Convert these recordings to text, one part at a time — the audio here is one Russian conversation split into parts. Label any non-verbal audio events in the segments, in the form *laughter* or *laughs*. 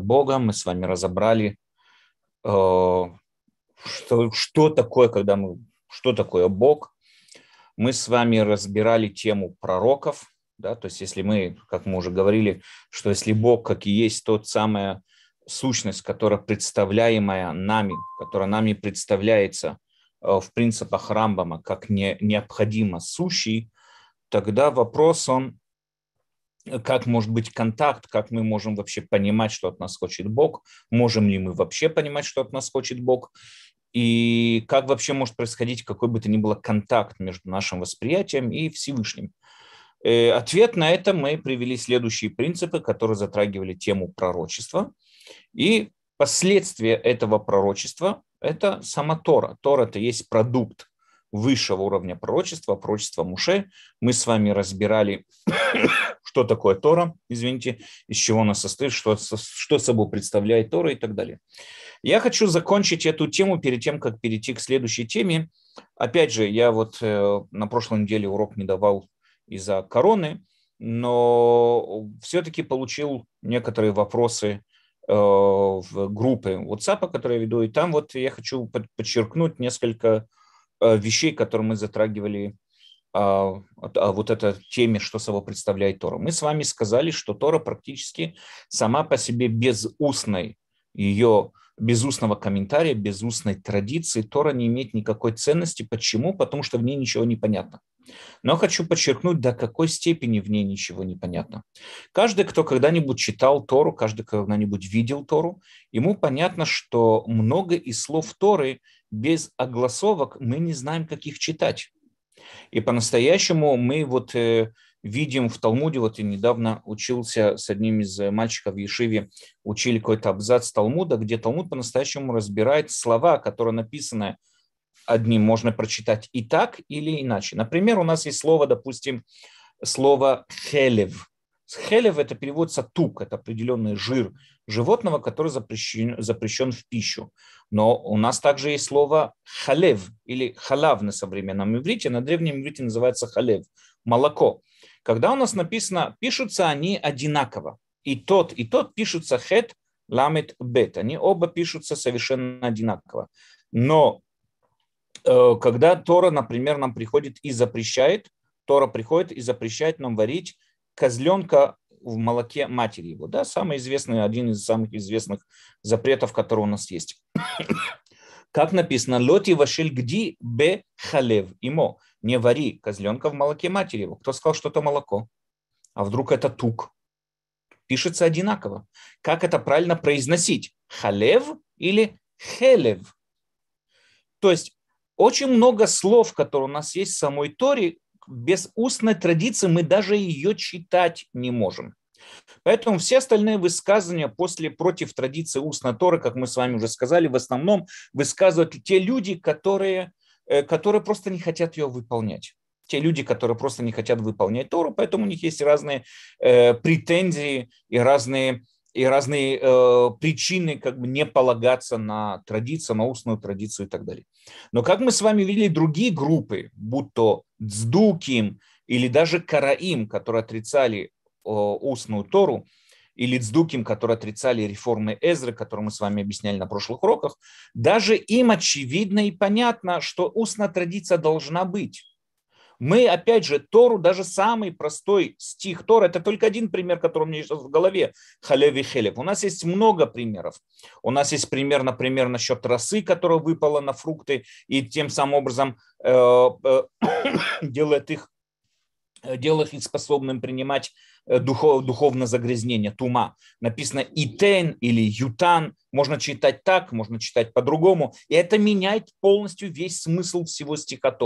Бога. Мы с вами разобрали, э, что, что такое, когда мы, что такое Бог. Мы с вами разбирали тему пророков, да, то есть если мы, как мы уже говорили, что если Бог, как и есть тот самая сущность, которая представляемая нами, которая нами представляется э, в принципах Рамбама как не, необходимо сущий, тогда вопрос он, как может быть контакт, как мы можем вообще понимать, что от нас хочет Бог, можем ли мы вообще понимать, что от нас хочет Бог, и как вообще может происходить какой бы то ни было контакт между нашим восприятием и Всевышним. Э, ответ на это мы привели следующие принципы, которые затрагивали тему пророчества. И последствия этого пророчества – это сама Тора. Тора – это есть продукт высшего уровня пророчества, пророчества Муше. Мы с вами разбирали, что такое Тора, извините, из чего она состоит, что, что собой представляет Тора и так далее. Я хочу закончить эту тему перед тем, как перейти к следующей теме. Опять же, я вот э, на прошлой неделе урок не давал из-за короны, но все-таки получил некоторые вопросы э, в группы WhatsApp, которые я веду, и там вот я хочу подчеркнуть несколько Э, вещей, которые мы затрагивали а, а вот этой теме, что собой представляет Тора. Мы с вами сказали, что Тора практически сама по себе без устной ее без устного комментария, без устной традиции Тора не имеет никакой ценности. Почему? Потому что в ней ничего не понятно. Но хочу подчеркнуть, до какой степени в ней ничего не понятно. Каждый, кто когда-нибудь читал Тору, каждый, кто когда-нибудь видел Тору, ему понятно, что много из слов Торы без огласовок мы не знаем, как их читать. И по-настоящему мы вот э, видим в Талмуде, вот я недавно учился с одним из мальчиков в Ешиве, учили какой-то абзац Талмуда, где Талмуд по-настоящему разбирает слова, которые написаны одним, можно прочитать и так, или иначе. Например, у нас есть слово, допустим, слово «хелев», Хелев – это переводится тук, это определенный жир животного, который запрещен, запрещен в пищу. Но у нас также есть слово халев или халав на современном иврите, на древнем иврите называется халев – молоко. Когда у нас написано, пишутся они одинаково. И тот, и тот пишутся хет, ламет, бет. Они оба пишутся совершенно одинаково. Но э, когда Тора, например, нам приходит и запрещает, Тора приходит и запрещает нам варить козленка в молоке матери его. Да, самый известный, один из самых известных запретов, которые у нас есть. *coughs* Как написано, лоти вашиль гди бе халев имо. Не вари козленка в молоке матери его. Кто сказал, что это молоко? А вдруг это тук? Пишется одинаково. Как это правильно произносить? Халев или хелев? То есть очень много слов, которые у нас есть в самой Торе, без устной традиции мы даже ее читать не можем. Поэтому все остальные высказывания после против традиции устной Торы, как мы с вами уже сказали, в основном высказывают те люди, которые, э, которые просто не хотят ее выполнять. Те люди, которые просто не хотят выполнять Тору, поэтому у них есть разные э, претензии и разные и разные э, причины как бы не полагаться на традицию, на устную традицию и так далее. Но как мы с вами видели другие группы, будь то Цдуким или даже Караим, которые отрицали э, устную Тору, или Цдуким, которые отрицали реформы Эзры, которые мы с вами объясняли на прошлых уроках, даже им очевидно и понятно, что устная традиция должна быть. Мы, опять же, Тору, даже самый простой стих Тора, это только один пример, который у меня сейчас в голове, халев и хелев. У нас есть много примеров. У нас есть пример, например, насчет росы, которая выпала на фрукты, и тем самым образом э, э, *coughs* делает их делает их способным принимать э, духов, духовное загрязнение, тума. Написано итен или ютан, можно читать так, можно читать по-другому. И это меняет полностью весь смысл всего стиха.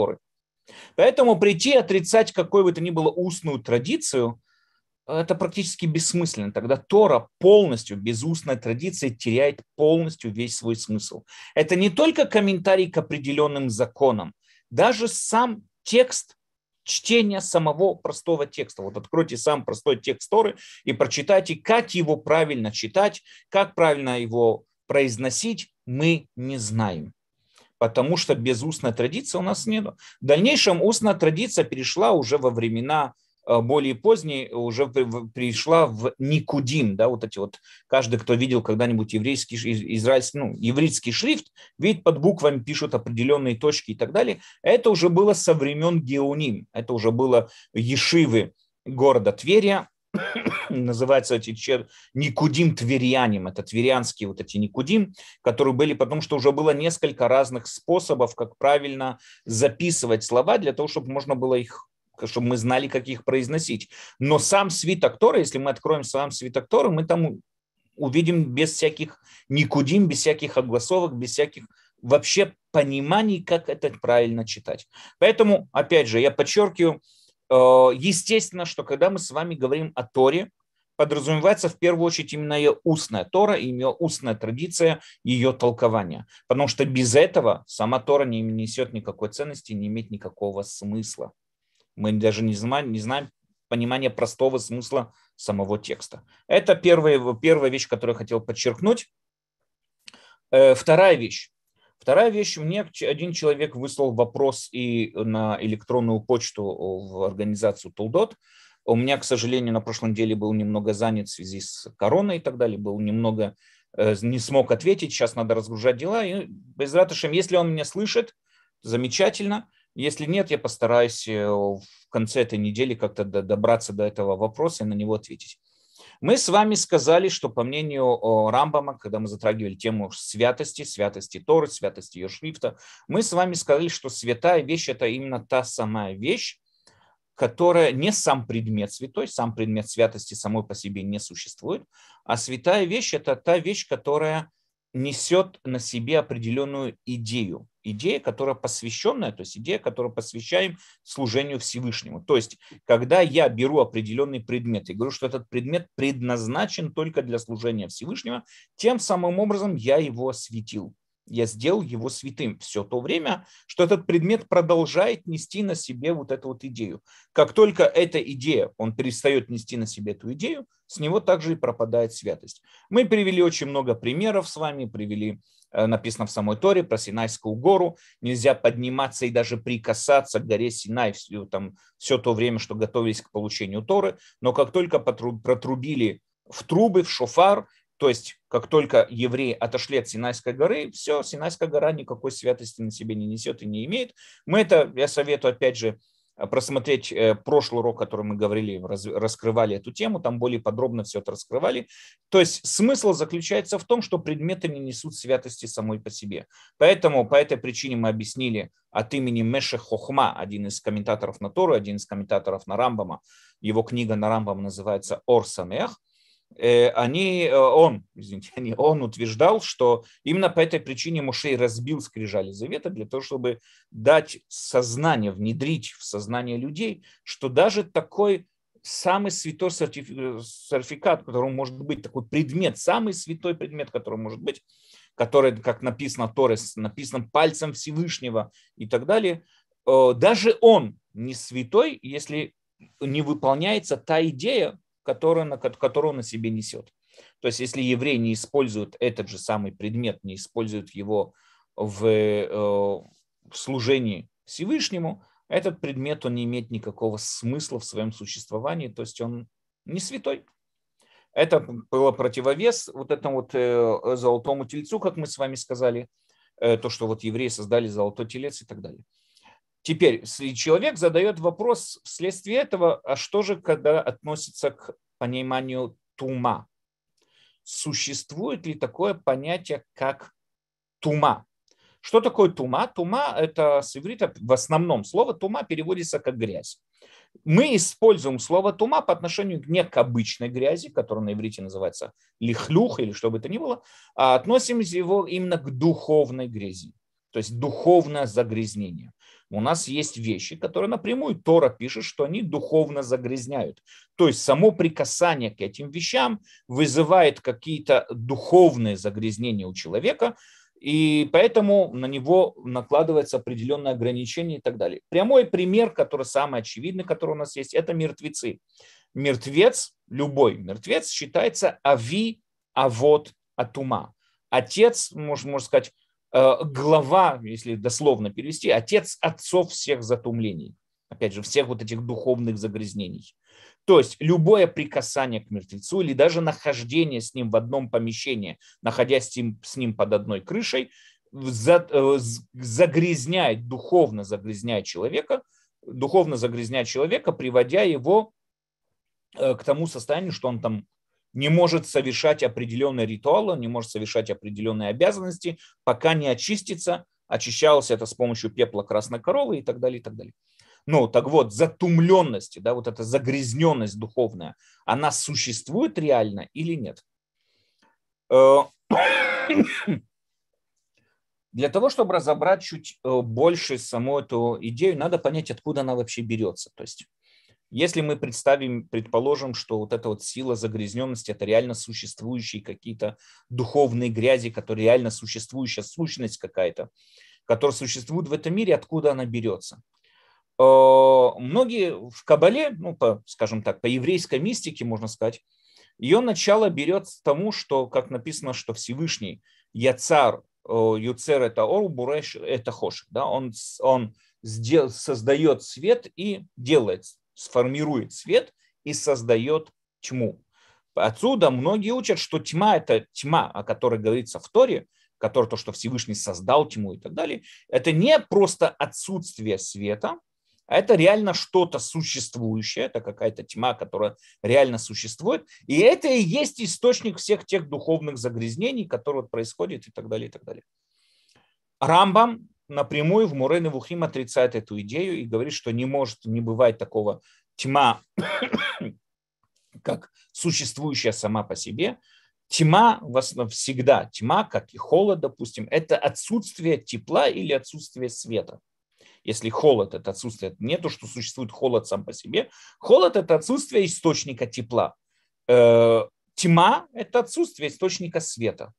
Поэтому прийти и отрицать какой бы то ни было устную традицию, это практически бессмысленно. Тогда Тора полностью, без устной традиции, теряет полностью весь свой смысл. Это не только комментарий к определенным законам, даже сам текст чтения самого простого текста. Вот откройте сам простой текст Торы и прочитайте, как его правильно читать, как правильно его произносить, мы не знаем потому что без устной традиции у нас нет. В дальнейшем устная традиция перешла уже во времена э, более поздней уже пришла в Никудим, да, вот эти вот, каждый, кто видел когда-нибудь еврейский, израильский, ну, еврейский шрифт, видит, под буквами пишут определенные точки и так далее. Это уже было со времен Геоним, это уже было Ешивы города Тверия, называются эти чер... Никудим Тверяним, это тверянские вот эти Никудим, которые были, потому что уже было несколько разных способов, как правильно записывать слова для того, чтобы можно было их чтобы мы знали, как их произносить. Но сам свиток Тора, если мы откроем сам свиток Тора, мы там увидим без всяких никудим, без всяких огласовок, без всяких вообще пониманий, как это правильно читать. Поэтому, опять же, я подчеркиваю, естественно, что когда мы с вами говорим о Торе, подразумевается в первую очередь именно ее устная Тора, ее устная традиция, ее толкования. Потому что без этого сама Тора не несет никакой ценности, не имеет никакого смысла. Мы даже не знаем, не знаем понимания простого смысла самого текста. Это первая, первая вещь, которую я хотел подчеркнуть. Э, вторая вещь. Вторая вещь, мне один человек выслал вопрос и на электронную почту в организацию Тулдот. У меня, к сожалению, на прошлой неделе был немного занят в связи с короной и так далее, был немного, э, не смог ответить, сейчас надо разгружать дела. И без ратышем, если он меня слышит, замечательно. Если нет, я постараюсь э, в конце этой недели как-то добраться до этого вопроса и на него ответить. Мы с вами сказали, что по мнению Рамбама, когда мы затрагивали тему святости, святости Торы, святости ее шрифта, мы с вами сказали, что святая вещь – это именно та самая вещь, которая не сам предмет святой, сам предмет святости самой по себе не существует, а святая вещь – это та вещь, которая несет на себе определенную идею. Идея, которая посвященная, то есть идея, которую посвящаем служению Всевышнему. То есть, когда я беру определенный предмет и говорю, что этот предмет предназначен только для служения Всевышнего, тем самым образом я его осветил я сделал его святым все то время, что этот предмет продолжает нести на себе вот эту вот идею. Как только эта идея, он перестает нести на себе эту идею, с него также и пропадает святость. Мы привели очень много примеров с вами, привели э, написано в самой Торе про Синайскую гору. Нельзя подниматься и даже прикасаться к горе Синай все, там, все то время, что готовились к получению Торы. Но как только протрубили в трубы, в шофар, то есть, как только евреи отошли от Синайской горы, все, Синайская гора никакой святости на себе не несет и не имеет. Мы это, я советую, опять же, просмотреть э, прошлый урок, который мы говорили, раскрывали эту тему, там более подробно все это раскрывали. То есть смысл заключается в том, что предметы не несут святости самой по себе. Поэтому по этой причине мы объяснили от имени Меше Хохма, один из комментаторов на Тору, один из комментаторов на Рамбама, его книга на Рамбам называется Ор Самех, они, э, он, извините, *laughs* они, он утверждал, что именно по этой причине Мушей разбил скрижали завета для того, чтобы дать сознание, внедрить в сознание людей, что даже такой самый святой сертификат, который может быть, такой предмет, самый святой предмет, который может быть, который, как написано в Торе, написан пальцем Всевышнего и так далее, э, даже он не святой, если не выполняется та идея, которую, которую он на себе несет. То есть если еврей не использует этот же самый предмет, не использует его в, э, в служении Всевышнему, этот предмет он не имеет никакого смысла в своем существовании, то есть он не святой. Это было противовес вот этому вот э, золотому тельцу, как мы с вами сказали, э, то, что вот евреи создали золотой телец и так далее. Теперь человек задает вопрос вследствие этого, а что же, когда относится к пониманию тума? Существует ли такое понятие, как тума? Что такое тума? Тума – это с иврита в основном слово тума переводится как грязь. Мы используем слово тума по отношению не к обычной грязи, которая на иврите называется лихлюх или что бы это ни было, а относим его именно к духовной грязи, то есть духовное загрязнение у нас есть вещи, которые напрямую Тора пишет, что они духовно загрязняют. То есть само прикасание к этим вещам вызывает какие-то духовные загрязнения у человека, и поэтому на него накладывается определенное ограничение и так далее. Прямой пример, который самый очевидный, который у нас есть, это мертвецы. Мертвец, любой мертвец считается ави, авод, атума. Отец, можно, можно сказать, глава, если дословно перевести, отец отцов всех затумлений. опять же, всех вот этих духовных загрязнений. То есть любое прикасание к мертвецу или даже нахождение с ним в одном помещении, находясь с ним, с ним под одной крышей, э, загрязняет, духовно загрязняет человека, духовно загрязняет человека, приводя его э, к тому состоянию, что он там не может совершать определенные ритуалы, не может совершать определенные обязанности, пока не очистится. Очищалось это с помощью пепла красной коровы и так далее, и так далее. Ну, так вот, затумленность, да, вот эта загрязненность духовная, она существует реально или нет? Э, *coughs* для того, чтобы разобрать чуть э, больше саму эту идею, надо понять, откуда она вообще берется. То есть, если мы представим, предположим, что вот эта вот сила загрязненности – это реально существующие какие-то духовные грязи, которые реально существующая сущность какая-то, которая существует в этом мире, откуда она берется? Э, многие в Кабале, ну, по, скажем так, по еврейской мистике, можно сказать, ее начало берет тому, что, как написано, что Всевышний Яцар, э, Юцер это Ор, Буреш это Хош. Да? Он, он сдел, создает свет и делает, сформирует свет и создает тьму. Отсюда многие учат, что тьма – это тьма, о которой говорится в Торе, который то, что Всевышний создал тьму и так далее, это не просто отсутствие света, а это реально что-то существующее, это какая-то тьма, которая реально существует, и это и есть источник всех тех духовных загрязнений, которые происходят и так далее, и так далее. Рамбам напрямую в Мурен и Вухим отрицает эту идею и говорит, что не может, не бывает такого тьма, как существующая сама по себе. Тьма всегда, тьма, как и холод, допустим, это отсутствие тепла или отсутствие света. Если холод – это отсутствие, не то, что существует холод сам по себе. Холод – это отсутствие источника тепла. Э, тьма – это отсутствие источника света.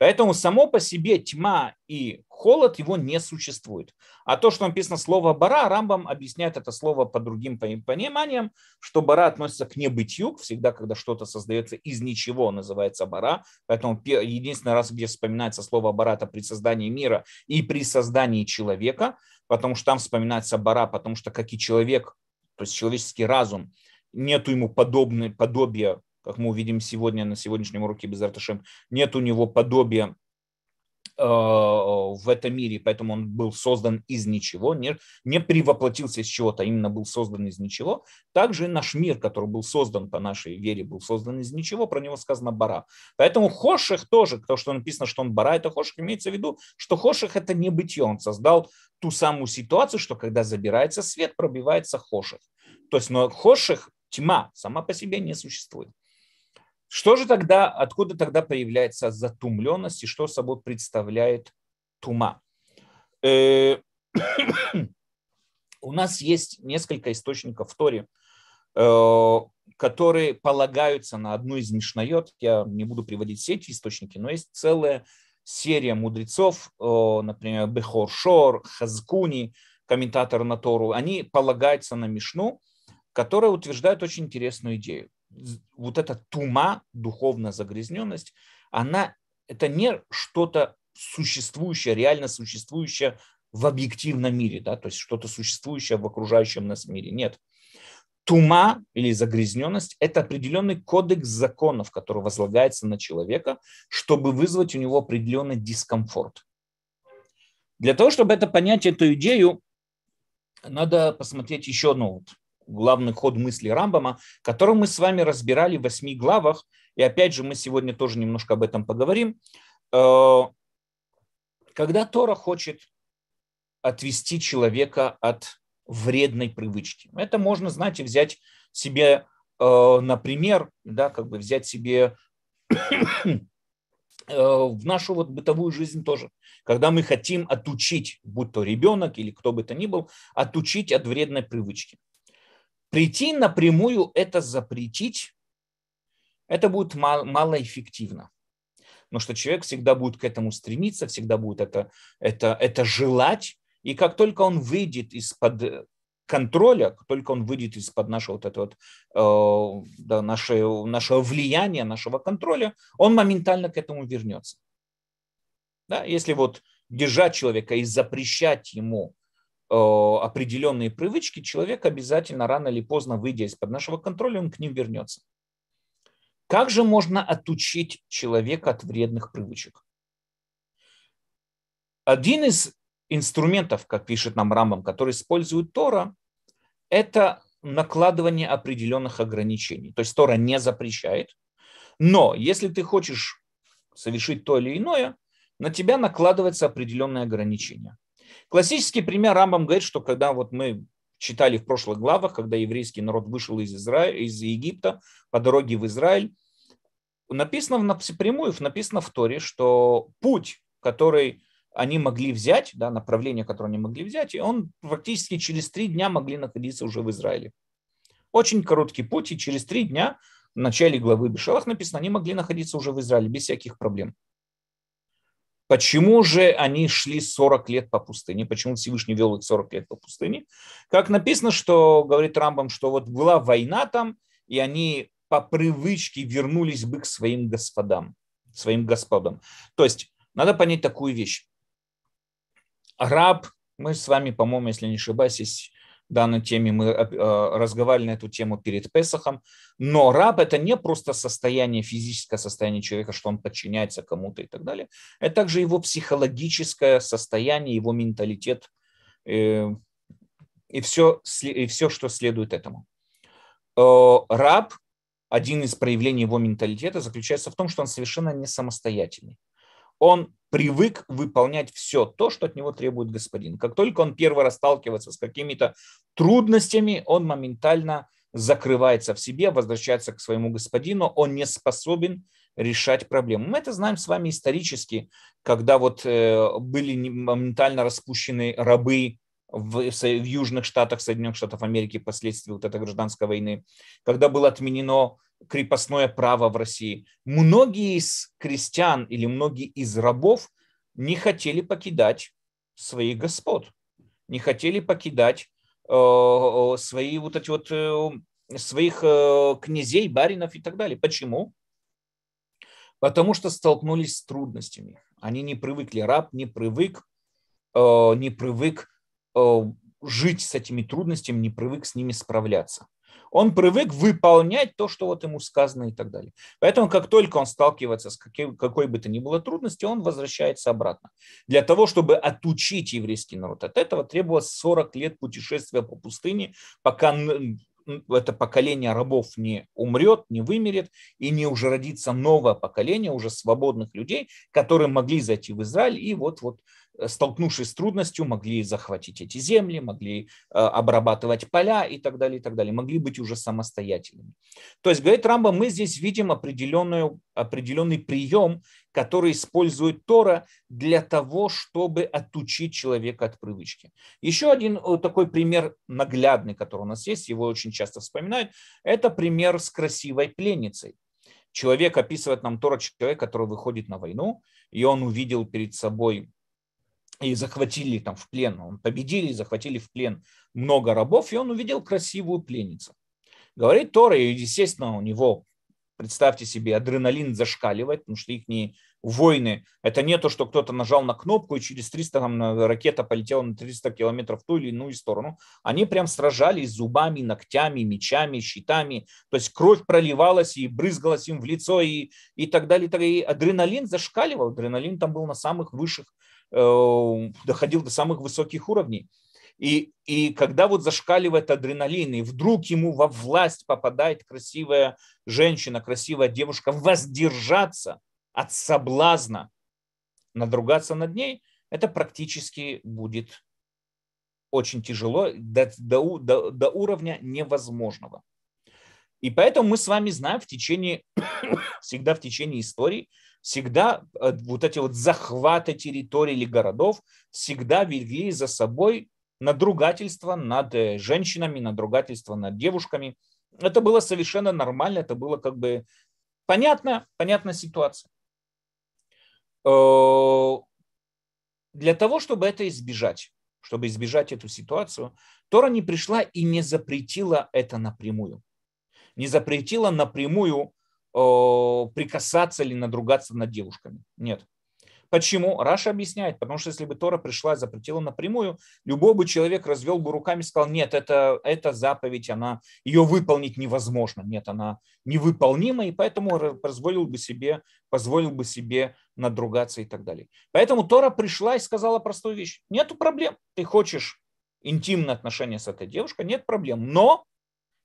Поэтому само по себе тьма и холод его не существует. А то, что написано слово бара, Рамбам объясняет это слово по другим пониманиям, что бара относится к небытию, всегда, когда что-то создается из ничего, называется бара. Поэтому единственный раз, где вспоминается слово бара, это при создании мира и при создании человека, потому что там вспоминается бара, потому что как и человек, то есть человеческий разум, нету ему подобной, подобия как мы увидим сегодня на сегодняшнем уроке без Арташем, нет у него подобия э, в этом мире, поэтому он был создан из ничего, не, не привоплотился из чего-то, а именно был создан из ничего. Также наш мир, который был создан по нашей вере, был создан из ничего, про него сказано бара. Поэтому Хоших тоже, то, что написано, что он бара, это Хоших, имеется в виду, что Хоших это не бытие, он создал ту самую ситуацию, что когда забирается свет, пробивается Хоших. То есть, но Хоших, тьма, сама по себе не существует. Что же тогда, откуда тогда появляется затумленность и что собой представляет тума? Э, *coughs* у нас есть несколько источников в Торе, э, которые полагаются на одну из Мишнайот. Я не буду приводить все эти источники, но есть целая серия мудрецов, э, например, Бехор Шор, Хазкуни, комментатор на Тору, они полагаются на Мишну, которая утверждает очень интересную идею вот эта тума, духовная загрязненность, она это не что-то существующее, реально существующее в объективном мире, да, то есть что-то существующее в окружающем нас мире. Нет. Тума или загрязненность – это определенный кодекс законов, который возлагается на человека, чтобы вызвать у него определенный дискомфорт. Для того, чтобы это понять, эту идею, надо посмотреть еще одну вот главный ход мысли Рамбама, который мы с вами разбирали в восьми главах. И опять же, мы сегодня тоже немножко об этом поговорим. Э, когда Тора хочет отвести человека от вредной привычки. Это можно, знаете, взять себе, э, например, да, как бы взять себе э, в нашу вот бытовую жизнь тоже. Когда мы хотим отучить, будь то ребенок или кто бы то ни был, отучить от вредной привычки. Прийти напрямую это запретить, это будет мало, малоэффективно. Потому что человек всегда будет к этому стремиться, всегда будет это, это, это желать. И как только он выйдет из-под контроля, как только он выйдет из-под нашего, вот этого, э, да, нашего, нашего влияния, нашего контроля, он моментально к этому вернется. Да? Если вот держать человека и запрещать ему определенные привычки, человек обязательно рано или поздно, выйдя из-под нашего контроля, он к ним вернется. Как же можно отучить человека от вредных привычек? Один из инструментов, как пишет нам Рамбам, который использует Тора, это накладывание определенных ограничений. То есть Тора не запрещает, но если ты хочешь совершить то или иное, на тебя накладывается определенное ограничение. Классический пример Рамбам говорит, что когда вот мы читали в прошлых главах, когда еврейский народ вышел из, Израиля, из Египта по дороге в Израиль, написано напрямую, написано в Торе, что путь, который они могли взять, да, направление, которое они могли взять, и он практически через три дня могли находиться уже в Израиле. Очень короткий путь, и через три дня в начале главы Бешалах написано, они могли находиться уже в Израиле без всяких проблем. Почему же они шли 40 лет по пустыне? Почему Всевышний вел их 40 лет по пустыне? Как написано, что, говорит Рамбам, что вот была война там, и они по привычке вернулись бы к своим господам, своим господам. То есть надо понять такую вещь раб, мы с вами, по-моему, если не ошибаюсь, есть данной теме мы э, разговаривали на эту тему перед Песохом, но раб это не просто состояние, физическое состояние человека, что он подчиняется кому-то и так далее, это также его психологическое состояние, его менталитет э, и все, и все что следует этому. Э, раб, один из проявлений его менталитета заключается в том, что он совершенно не самостоятельный. Он привык выполнять все то, что от него требует господин. Как только он первый раз сталкивается с какими-то трудностями, он моментально закрывается в себе, возвращается к своему господину, он не способен решать проблему. Мы это знаем с вами исторически, когда вот э, были моментально распущены рабы в, в Южных Штатах Соединенных Штатов Америки последствия вот этой гражданской войны, когда было отменено крепостное право в России. Многие из крестьян или многие из рабов не хотели покидать своих господ, не хотели покидать э, свои вот эти вот э, своих э, князей, баринов и так далее. Почему? Потому что столкнулись с трудностями. Они не привыкли, раб не привык, э, не привык э, жить с этими трудностями, не привык с ними справляться он привык выполнять то, что вот ему сказано и так далее. Поэтому как только он сталкивается с какой, какой бы то ни было трудностью, он возвращается обратно. Для того, чтобы отучить еврейский народ от этого, требовалось 40 лет путешествия по пустыне, пока это поколение рабов не умрет, не вымерет, и не уже родится новое поколение уже свободных людей, которые могли зайти в Израиль и вот-вот Э, столкнувшись с трудностью, могли захватить эти земли, могли э, обрабатывать поля и так далее, и так далее, могли быть уже самостоятельными. То есть, говорит Рамба, мы здесь видим определенную, определенный прием, который использует Тора для того, чтобы отучить человека от привычки. Еще один э, такой пример наглядный, который у нас есть, его очень часто вспоминают, это пример с красивой пленницей. Человек описывает нам Тора, человек, который выходит на войну, и он увидел перед собой и захватили там в плен, он победили, захватили в плен много рабов, и он увидел красивую пленницу. Говорит Тора, и, естественно, у него, представьте себе, адреналин зашкаливает, потому что их войны, это не то, что кто-то нажал на кнопку, и через 300 там, ракета полетела на 300 километров в ту или иную сторону. Они прям сражались зубами, ногтями, мечами, щитами. То есть кровь проливалась и брызгалась им в лицо и, и так далее. И адреналин зашкаливал. Адреналин там был на самых высших доходил до самых высоких уровней. И, и когда вот зашкаливает адреналин, и вдруг ему во власть попадает красивая женщина, красивая девушка, воздержаться от соблазна, надругаться над ней, это практически будет очень тяжело, до, до, до, до уровня невозможного. И поэтому мы с вами знаем в течение, *coughs* всегда в течение истории, всегда э, вот эти вот захваты территорий или городов всегда вели за собой надругательство над э, женщинами, надругательство над девушками. Это было совершенно нормально, это было как бы понятно, понятная ситуация. Э, для того, чтобы это избежать, чтобы избежать эту ситуацию, Тора не пришла и не запретила это напрямую. Не запретила напрямую прикасаться или надругаться над девушками. Нет. Почему? Раша объясняет, потому что если бы Тора пришла и запретила напрямую, любой бы человек развел бы руками и сказал, нет, это, это заповедь, она, ее выполнить невозможно, нет, она невыполнима, и поэтому позволил бы себе, позволил бы себе надругаться и так далее. Поэтому Тора пришла и сказала простую вещь, нету проблем, ты хочешь интимные отношения с этой девушкой, нет проблем, но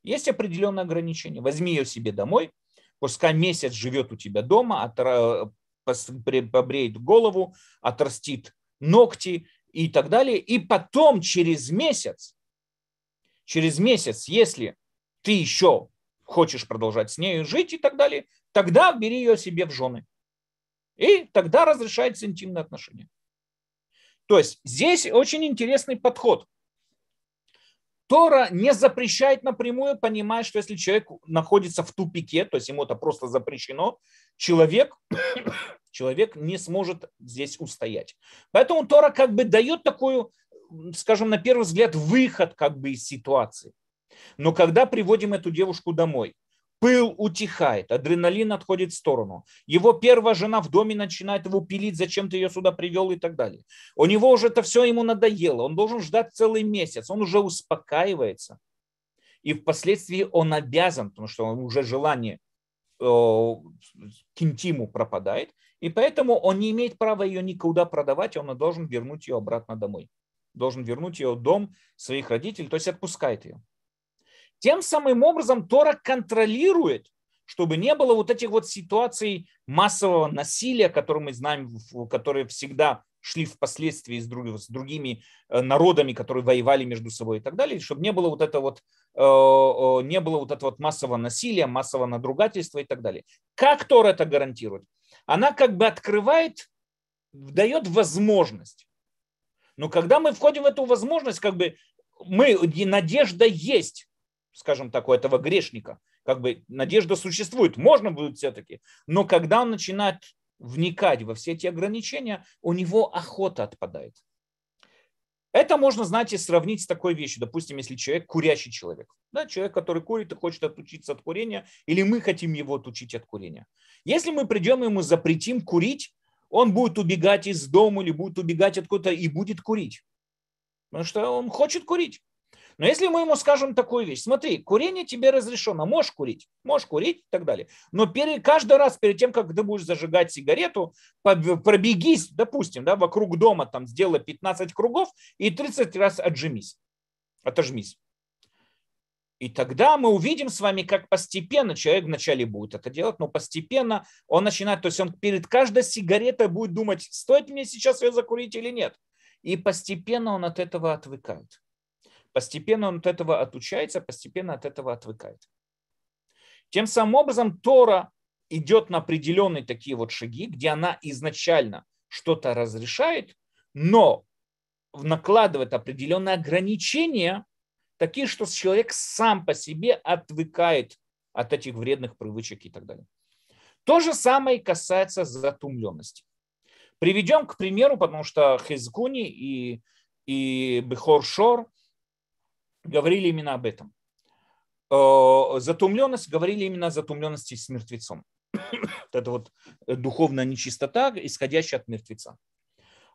есть определенные ограничения. Возьми ее себе домой, пускай месяц живет у тебя дома, побреет голову, отрастит ногти и так далее. И потом через месяц, через месяц, если ты еще хочешь продолжать с ней жить и так далее, тогда бери ее себе в жены. И тогда разрешается интимные отношения. То есть здесь очень интересный подход. Тора не запрещает напрямую, понимая, что если человек находится в тупике, то есть ему это просто запрещено, человек, *coughs* человек не сможет здесь устоять. Поэтому Тора как бы дает такую, скажем, на первый взгляд, выход как бы из ситуации. Но когда приводим эту девушку домой, пыл утихает, адреналин отходит в сторону. Его первая жена в доме начинает его пилить, зачем ты ее сюда привел и так далее. У него уже это все ему надоело, он должен ждать целый месяц, он уже успокаивается. И впоследствии он обязан, потому что уже желание э, к интиму пропадает, и поэтому он не имеет права ее никуда продавать, он должен вернуть ее обратно домой. Должен вернуть ее в дом своих родителей, то есть отпускает ее. Тем самым образом Тора контролирует, чтобы не было вот этих вот ситуаций массового насилия, которые мы знаем, которые всегда шли впоследствии с, друг, с другими э, народами, которые воевали между собой и так далее, чтобы не было вот это вот, э, не было вот этого вот массового насилия, массового надругательства и так далее. Как Тора это гарантирует? Она как бы открывает, дает возможность. Но когда мы входим в эту возможность, как бы мы, надежда есть, скажем так, у этого грешника. Как бы надежда существует, можно будет все-таки. Но когда он начинает вникать во все эти ограничения, у него охота отпадает. Это можно, знаете, сравнить с такой вещью. Допустим, если человек курящий человек. Да, человек, который курит и хочет отучиться от курения, или мы хотим его отучить от курения. Если мы придем ему запретим курить, он будет убегать из дома или будет убегать откуда-то и будет курить. Потому что он хочет курить. Но если мы ему скажем такую вещь, смотри, курение тебе разрешено, можешь курить, можешь курить и так далее. Но перед, каждый раз перед тем, как ты будешь зажигать сигарету, пробегись, допустим, да, вокруг дома, там сделай 15 кругов и 30 раз отжимись, отожмись. И тогда мы увидим с вами, как постепенно человек вначале будет это делать, но постепенно он начинает, то есть он перед каждой сигаретой будет думать, стоит мне сейчас ее закурить или нет. И постепенно он от этого отвыкает. Постепенно он от этого отучается, постепенно от этого отвыкает. Тем самым образом Тора идет на определенные такие вот шаги, где она изначально что-то разрешает, но накладывает определенные ограничения, такие, что человек сам по себе отвыкает от этих вредных привычек и так далее. То же самое касается затумленности. Приведем к примеру, потому что Хизгуни и, и Бехор Шор говорили именно об этом. Э, затумленность, говорили именно о затумленности с мертвецом. Это *coughs* вот духовная нечистота, исходящая от мертвеца.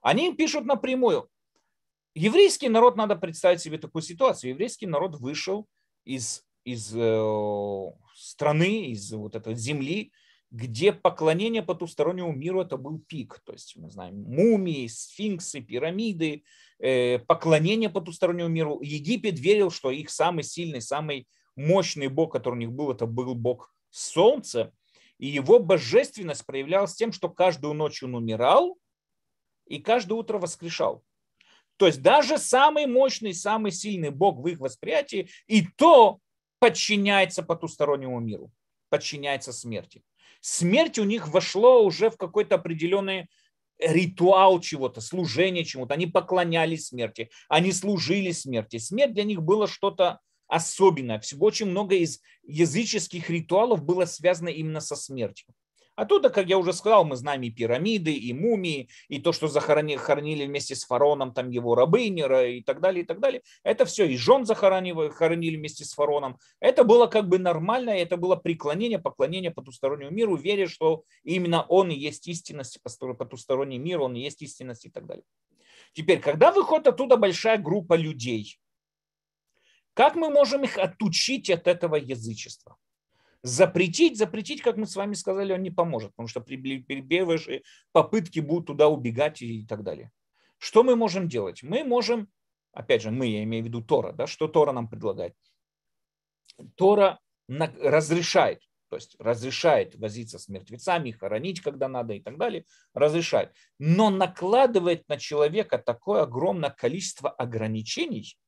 Они пишут напрямую. Еврейский народ, надо представить себе такую ситуацию. Еврейский народ вышел из, из э, страны, из вот этой земли, где поклонение потустороннему миру это был пик. То есть, мы знаем, мумии, сфинксы, пирамиды, Э, поклонение потустороннему миру. Египет верил, что их самый сильный, самый мощный бог, который у них был, это был бог солнца. И его божественность проявлялась тем, что каждую ночь он умирал и каждое утро воскрешал. То есть даже самый мощный, самый сильный бог в их восприятии и то подчиняется потустороннему миру, подчиняется смерти. Смерть у них вошло уже в какой-то определенный ритуал чего-то, служение чему-то. Они поклонялись смерти, они служили смерти. Смерть для них было что-то особенное. Всего очень много из языческих ритуалов было связано именно со смертью. Оттуда, как я уже сказал, мы знаем и пирамиды, и мумии, и то, что захоронили, хоронили вместе с фароном, там его рабыни и так далее, и так далее. Это все, и жен захоронили хоронили вместе с фароном. Это было как бы нормально, это было преклонение, поклонение потустороннему миру, веря, что именно он и есть истинность, потусторонний мир, он и есть истинность и так далее. Теперь, когда выходит оттуда большая группа людей, как мы можем их отучить от этого язычества? Запретить, запретить, как мы с вами сказали, он не поможет, потому что при первые попытки будут туда убегать и так далее. Что мы можем делать? Мы можем, опять же, мы, я имею в виду Тора, да, что Тора нам предлагает? Тора разрешает, то есть разрешает возиться с мертвецами, хоронить, когда надо и так далее, разрешает. Но накладывает на человека такое огромное количество ограничений –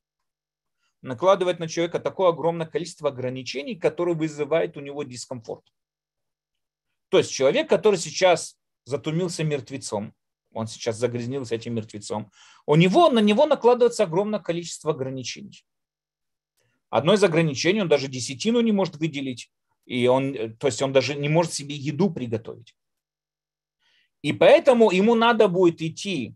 накладывает на человека такое огромное количество ограничений, которые вызывают у него дискомфорт. То есть человек, который сейчас затумился мертвецом, он сейчас загрязнился этим мертвецом, у него, на него накладывается огромное количество ограничений. Одно из ограничений, он даже десятину не может выделить, и он, то есть он даже не может себе еду приготовить. И поэтому ему надо будет идти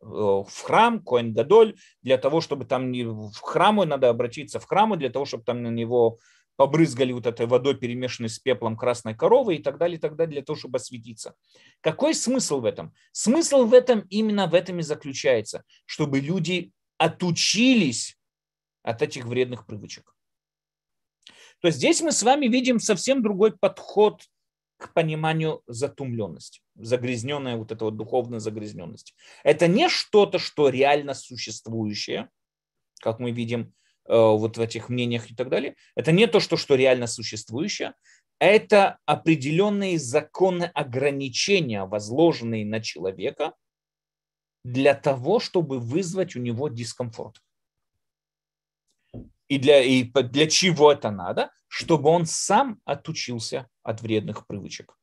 в храм, Коэн Гадоль, для того, чтобы там не в храму, надо обратиться в храму, для того, чтобы там на него побрызгали вот этой водой, перемешанной с пеплом красной коровы и так далее, и так далее, для того, чтобы осветиться. Какой смысл в этом? Смысл в этом именно в этом и заключается, чтобы люди отучились от этих вредных привычек. То здесь мы с вами видим совсем другой подход к пониманию затумленности, загрязненная вот эта вот духовная загрязненность. Это не что-то, что реально существующее, как мы видим э, вот в этих мнениях и так далее. Это не то, что, что реально существующее, это определенные законы ограничения, возложенные на человека для того, чтобы вызвать у него дискомфорт. И для, и для чего это надо? Чтобы он сам отучился от вредных привычек.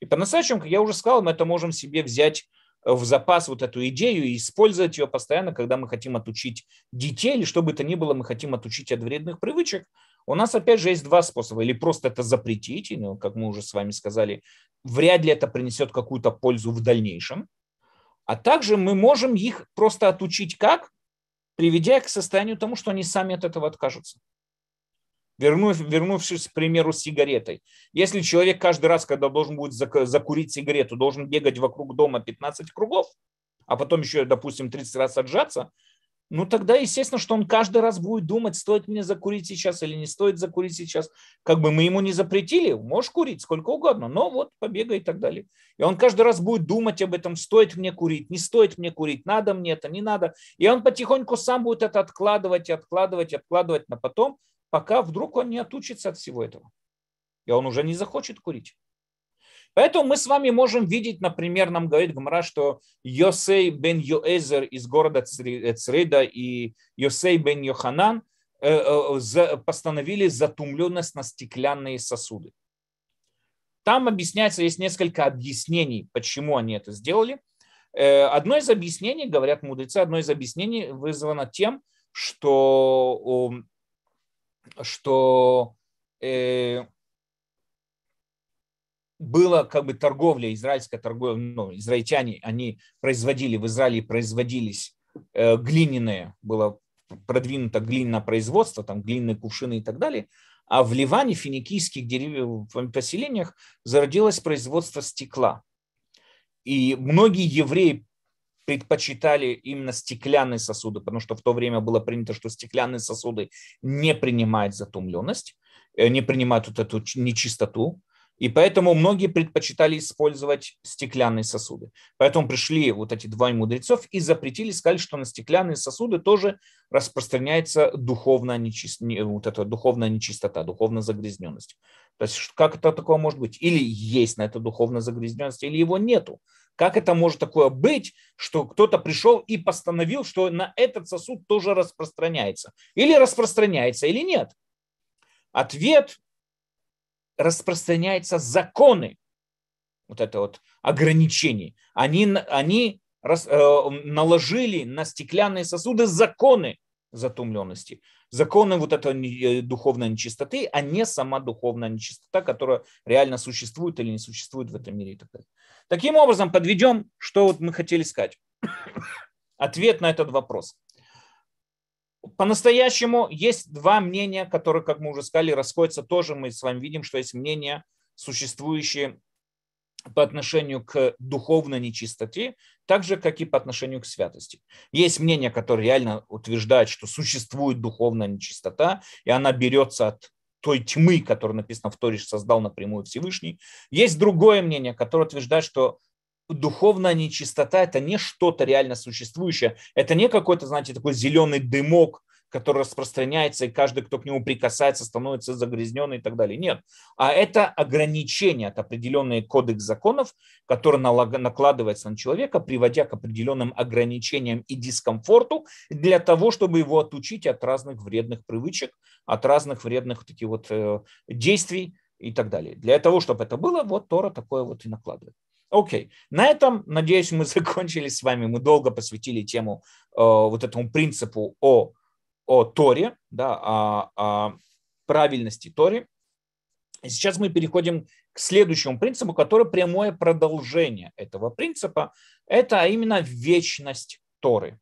И по-настоящему, как я уже сказал, мы это можем себе взять в запас вот эту идею и использовать ее постоянно, когда мы хотим отучить детей или что бы то ни было, мы хотим отучить от вредных привычек. У нас опять же есть два способа. Или просто это запретить, и, ну, как мы уже с вами сказали, вряд ли это принесет какую-то пользу в дальнейшем. А также мы можем их просто отучить как? Приведя их к состоянию тому, что они сами от этого откажутся. Вернув, вернувшись к примеру с сигаретой. Если человек каждый раз, когда должен будет закурить сигарету, должен бегать вокруг дома 15 кругов, а потом еще, допустим, 30 раз отжаться, ну тогда, естественно, что он каждый раз будет думать, стоит мне закурить сейчас или не стоит закурить сейчас. Как бы мы ему не запретили, можешь курить сколько угодно, но вот побегай и так далее. И он каждый раз будет думать об этом, стоит мне курить, не стоит мне курить, надо мне это, не надо. И он потихоньку сам будет это откладывать, откладывать, откладывать на потом, пока вдруг он не отучится от всего этого. И он уже не захочет курить. Поэтому мы с вами можем видеть, например, нам говорит Гмара, что Йосей бен Йоэзер из города Цреда и Йосей бен Йоханан э, э, постановили затумленность на стеклянные сосуды. Там объясняется, есть несколько объяснений, почему они это сделали. Э, одно из объяснений, говорят мудрецы, одно из объяснений вызвано тем, что что э, была как бы торговля, израильская торговля, ну, израильтяне, они производили, в Израиле производились э, глиняные, было продвинуто глиняное производство, там глиняные кувшины и так далее, а в Ливане, финикийских дерев... поселениях зародилось производство стекла. И многие евреи предпочитали именно стеклянные сосуды, потому что в то время было принято, что стеклянные сосуды не принимают затумленность, э, не принимают вот эту нечистоту, и поэтому многие предпочитали использовать стеклянные сосуды. Поэтому пришли вот эти два мудрецов и запретили, сказали, что на стеклянные сосуды тоже распространяется духовная, нечист... вот эта духовная нечистота, духовная загрязненность. То есть как это такое может быть? Или есть на это духовная загрязненность, или его нету. Как это может такое быть, что кто-то пришел и постановил, что на этот сосуд тоже распространяется? Или распространяется, или нет? Ответ распространяются законы, вот это вот ограничение. Они, они рас, э, наложили на стеклянные сосуды законы, затумленности. Законы вот этой духовной нечистоты, а не сама духовная нечистота, которая реально существует или не существует в этом мире и так далее. Таким образом, подведем, что вот мы хотели сказать. Ответ на этот вопрос. По-настоящему есть два мнения, которые, как мы уже сказали, расходятся тоже. Мы с вами видим, что есть мнения, существующие по отношению к духовной нечистоте, так же, как и по отношению к святости. Есть мнение, которое реально утверждает, что существует духовная нечистота, и она берется от той тьмы, которая написана в Торе, создал напрямую Всевышний. Есть другое мнение, которое утверждает, что духовная нечистота – это не что-то реально существующее, это не какой-то, знаете, такой зеленый дымок, который распространяется, и каждый, кто к нему прикасается, становится загрязненный и так далее. Нет. А это ограничение, это определенный кодекс законов, который накладывается на человека, приводя к определенным ограничениям и дискомфорту для того, чтобы его отучить от разных вредных привычек, от разных вредных таких вот э, действий и так далее. Для того, чтобы это было, вот Тора такое вот и накладывает. Окей, на этом, надеюсь, мы *laughs* закончили с вами. Мы долго посвятили тему э, вот этому принципу о о Торе, да, о, о правильности Торе. Сейчас мы переходим к следующему принципу, который прямое продолжение этого принципа. Это именно вечность Торы.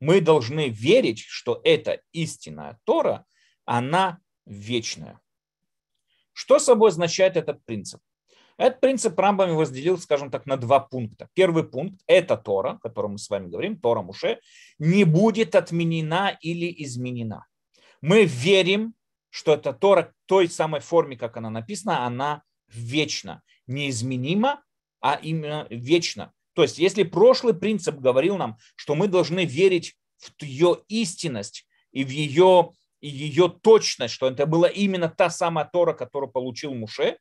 Мы должны верить, что эта истинная Тора, она вечная. Что собой означает этот принцип? Этот принцип Рамбам разделил, скажем так, на два пункта. Первый пункт – это Тора, о котором мы с вами говорим, Тора Муше, не будет отменена или изменена. Мы верим, что эта Тора той самой форме, как она написана, она вечна, неизменима, а именно вечна. То есть, если прошлый принцип говорил нам, что мы должны верить в ее истинность и в ее, и ее точность, что это была именно та самая Тора, которую получил Муше,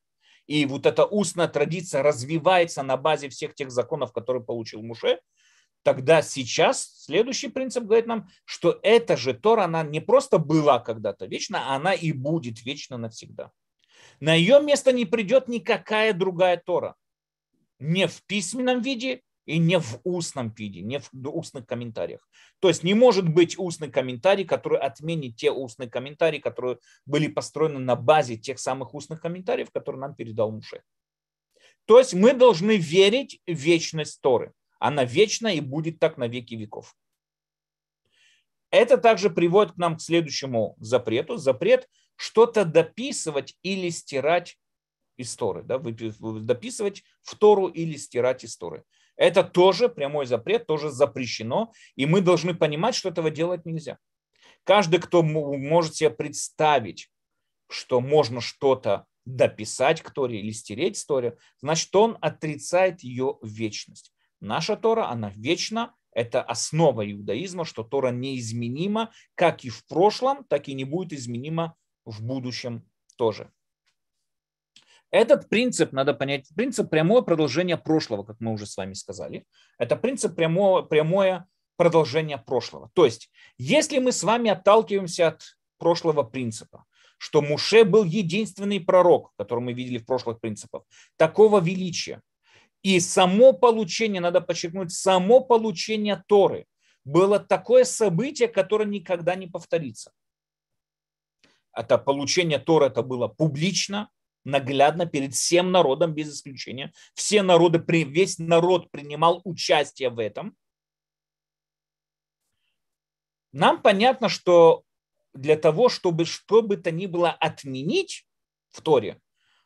и вот эта устная традиция развивается на базе всех тех законов, которые получил Муше, тогда сейчас следующий принцип говорит нам, что эта же Тора, она не просто была когда-то вечна, она и будет вечно навсегда. На ее место не придет никакая другая Тора. Не в письменном виде, и не в устном виде, не в устных комментариях. То есть не может быть устный комментарий, который отменит те устные комментарии, которые были построены на базе тех самых устных комментариев, которые нам передал Муше. То есть мы должны верить в вечность Торы. Она вечна и будет так на веки веков. Это также приводит к нам к следующему запрету. Запрет что-то дописывать или стирать из Торы. Да, дописывать в Тору или стирать из Торы. Это тоже прямой запрет, тоже запрещено, и мы должны понимать, что этого делать нельзя. Каждый, кто может себе представить, что можно что-то дописать к Торе или стереть историю, значит, он отрицает ее вечность. Наша Тора, она вечна, это основа иудаизма, что Тора неизменима, как и в прошлом, так и не будет изменима в будущем тоже. Этот принцип, надо понять, принцип прямое продолжение прошлого, как мы уже с вами сказали. Это принцип прямое, прямое продолжение прошлого. То есть, если мы с вами отталкиваемся от прошлого принципа, что Муше был единственный пророк, который мы видели в прошлых принципах, такого величия. И само получение, надо подчеркнуть, само получение Торы было такое событие, которое никогда не повторится. Это получение Торы, это было публично, наглядно перед всем народом без исключения. Все народы, весь народ принимал участие в этом. Нам понятно, что для того, чтобы что бы то ни было отменить в Торе,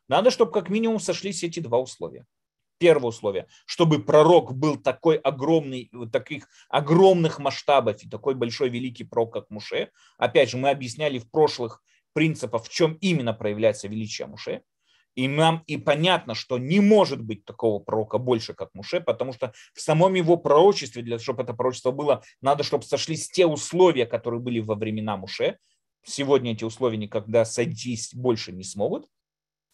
надо, чтобы как минимум сошлись эти два условия. Первое условие, чтобы пророк был такой огромный, таких огромных масштабов и такой большой великий пророк, как Муше. Опять же, мы объясняли в прошлых принципах, в чем именно проявляется величие Муше. И нам и понятно, что не может быть такого пророка больше, как Муше, потому что в самом его пророчестве, для того, чтобы это пророчество было, надо, чтобы сошлись те условия, которые были во времена Муше. Сегодня эти условия никогда сойтись больше не смогут.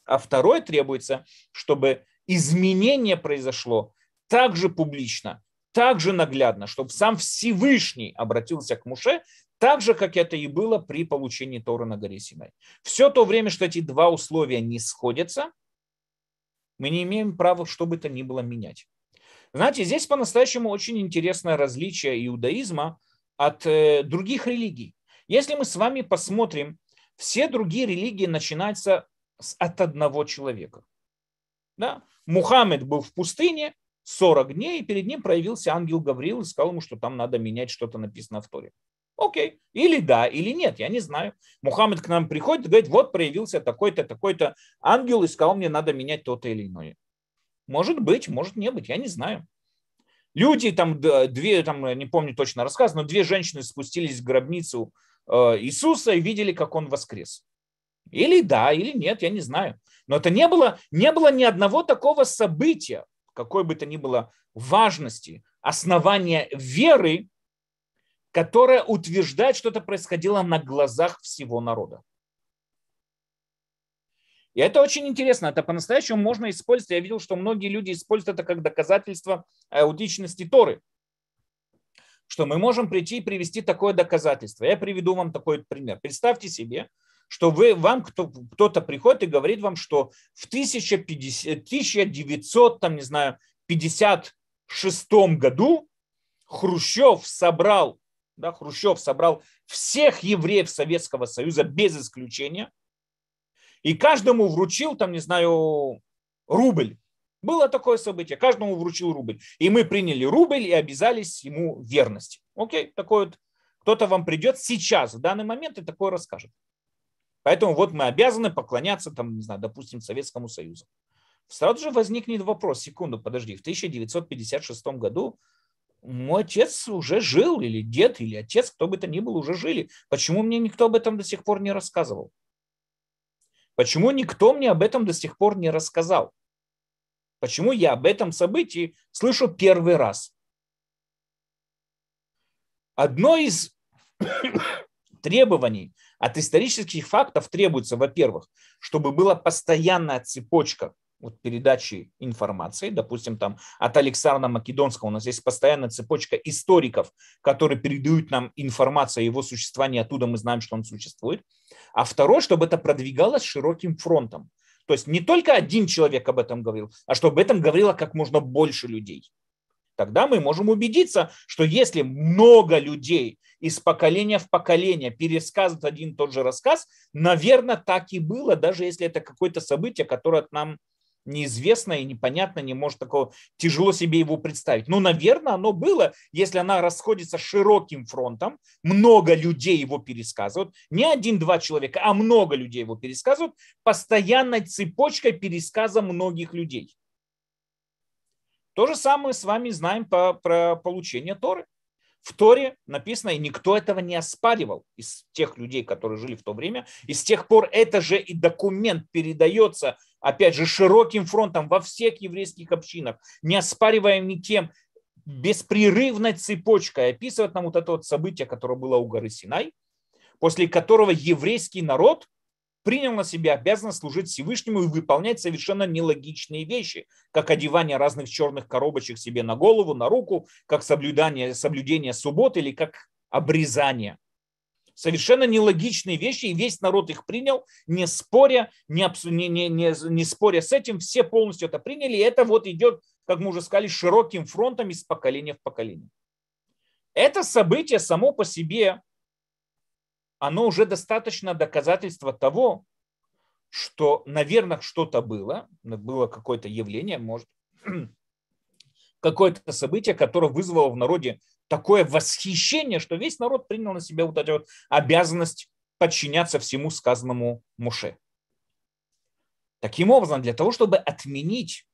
А второе требуется, чтобы изменение произошло также публично, также наглядно, чтобы сам Всевышний обратился к Муше так же, как это и было при получении Торы на горе Синай. Все то время, что эти два условия не сходятся, мы не имеем права что бы то ни было менять. Знаете, здесь по-настоящему очень интересное различие иудаизма от э, других религий. Если мы с вами посмотрим, все другие религии начинаются от одного человека. Да? Мухаммед был в пустыне 40 дней, и перед ним проявился ангел Гавриил и сказал ему, что там надо менять что-то написано в Торе. Окей, или да, или нет, я не знаю. Мухаммед к нам приходит и говорит, вот проявился такой-то, такой-то ангел и сказал, мне надо менять то-то или иное. Может быть, может не быть, я не знаю. Люди там, две, там, не помню точно рассказ, но две женщины спустились в гробницу э, Иисуса и видели, как он воскрес. Или да, или нет, я не знаю. Но это не было, не было ни одного такого события, какой бы то ни было важности, основания веры, которое утверждает, что это происходило на глазах всего народа. И это очень интересно, это по-настоящему можно использовать. Я видел, что многие люди используют это как доказательство аутичности Торы. Что мы можем прийти и привести такое доказательство. Я приведу вам такой пример. Представьте себе, что вы, вам кто, кто-то приходит и говорит вам, что в 1050, 1900, там, не знаю, 56 году Хрущев собрал да, Хрущев собрал всех евреев Советского Союза без исключения и каждому вручил, там, не знаю, рубль. Было такое событие, каждому вручил рубль. И мы приняли рубль и обязались ему верности. Окей, такой вот, кто-то вам придет сейчас, в данный момент, и такое расскажет. Поэтому вот мы обязаны поклоняться, там, не знаю, допустим, Советскому Союзу. Сразу же возникнет вопрос, секунду, подожди, в 1956 году мой отец уже жил, или дед, или отец, кто бы то ни был, уже жили. Почему мне никто об этом до сих пор не рассказывал? Почему никто мне об этом до сих пор не рассказал? Почему я об этом событии слышу первый раз? Одно из *coughs* требований от исторических фактов требуется, во-первых, чтобы была постоянная цепочка вот передачи информации, допустим, там от Александра Македонского у нас есть постоянная цепочка историков, которые передают нам информацию о его существовании, оттуда мы знаем, что он существует. А второе, чтобы это продвигалось широким фронтом. То есть не только один человек об этом говорил, а чтобы об этом говорило как можно больше людей. Тогда мы можем убедиться, что если много людей из поколения в поколение пересказывают один и тот же рассказ, наверное, так и было, даже если это какое-то событие, которое от нам неизвестно и непонятно, не может такого, тяжело себе его представить. Ну, наверное, оно было, если она расходится широким фронтом, много людей его пересказывают, не один-два человека, а много людей его пересказывают, постоянной цепочкой пересказа многих людей. То же самое с вами знаем по, про получение Торы. В Торе написано, и никто этого не оспаривал из тех людей, которые жили в то время. И с тех пор это же и документ передается, опять же, широким фронтом во всех еврейских общинах, не оспариваем никем, беспрерывной цепочкой описывает нам вот это вот событие, которое было у горы Синай, после которого еврейский народ принял на себя обязанность служить Всевышнему и выполнять совершенно нелогичные вещи, как одевание разных черных коробочек себе на голову, на руку, как соблюдание, соблюдение суббот или как обрезание. Совершенно нелогичные вещи, и весь народ их принял, не споря, не, не, не, не, не споря с этим, все полностью это приняли, и это вот идет, как мы уже сказали, широким фронтом из поколения в поколение. Это событие само по себе оно уже достаточно доказательство того, что, наверное, что-то было, было какое-то явление, может, *clears throat* какое-то событие, которое вызвало в народе такое восхищение, что весь народ принял на себя вот эту вот обязанность подчиняться всему сказанному Муше. Таким образом, для того, чтобы отменить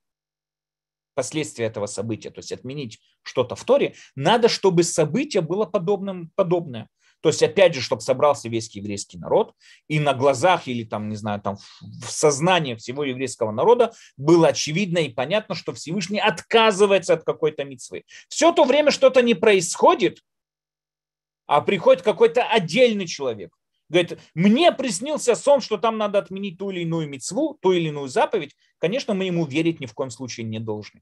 последствия этого события, то есть отменить что-то в Торе, надо, чтобы событие было подобным, подобное. То есть, опять же, чтобы собрался весь еврейский народ, и на глазах или там, не знаю, там в сознании всего еврейского народа было очевидно и понятно, что Всевышний отказывается от какой-то митцвы. Все то время что-то не происходит, а приходит какой-то отдельный человек. Говорит, мне приснился сон, что там надо отменить ту или иную мецву, ту или иную заповедь. Конечно, мы ему верить ни в коем случае не должны.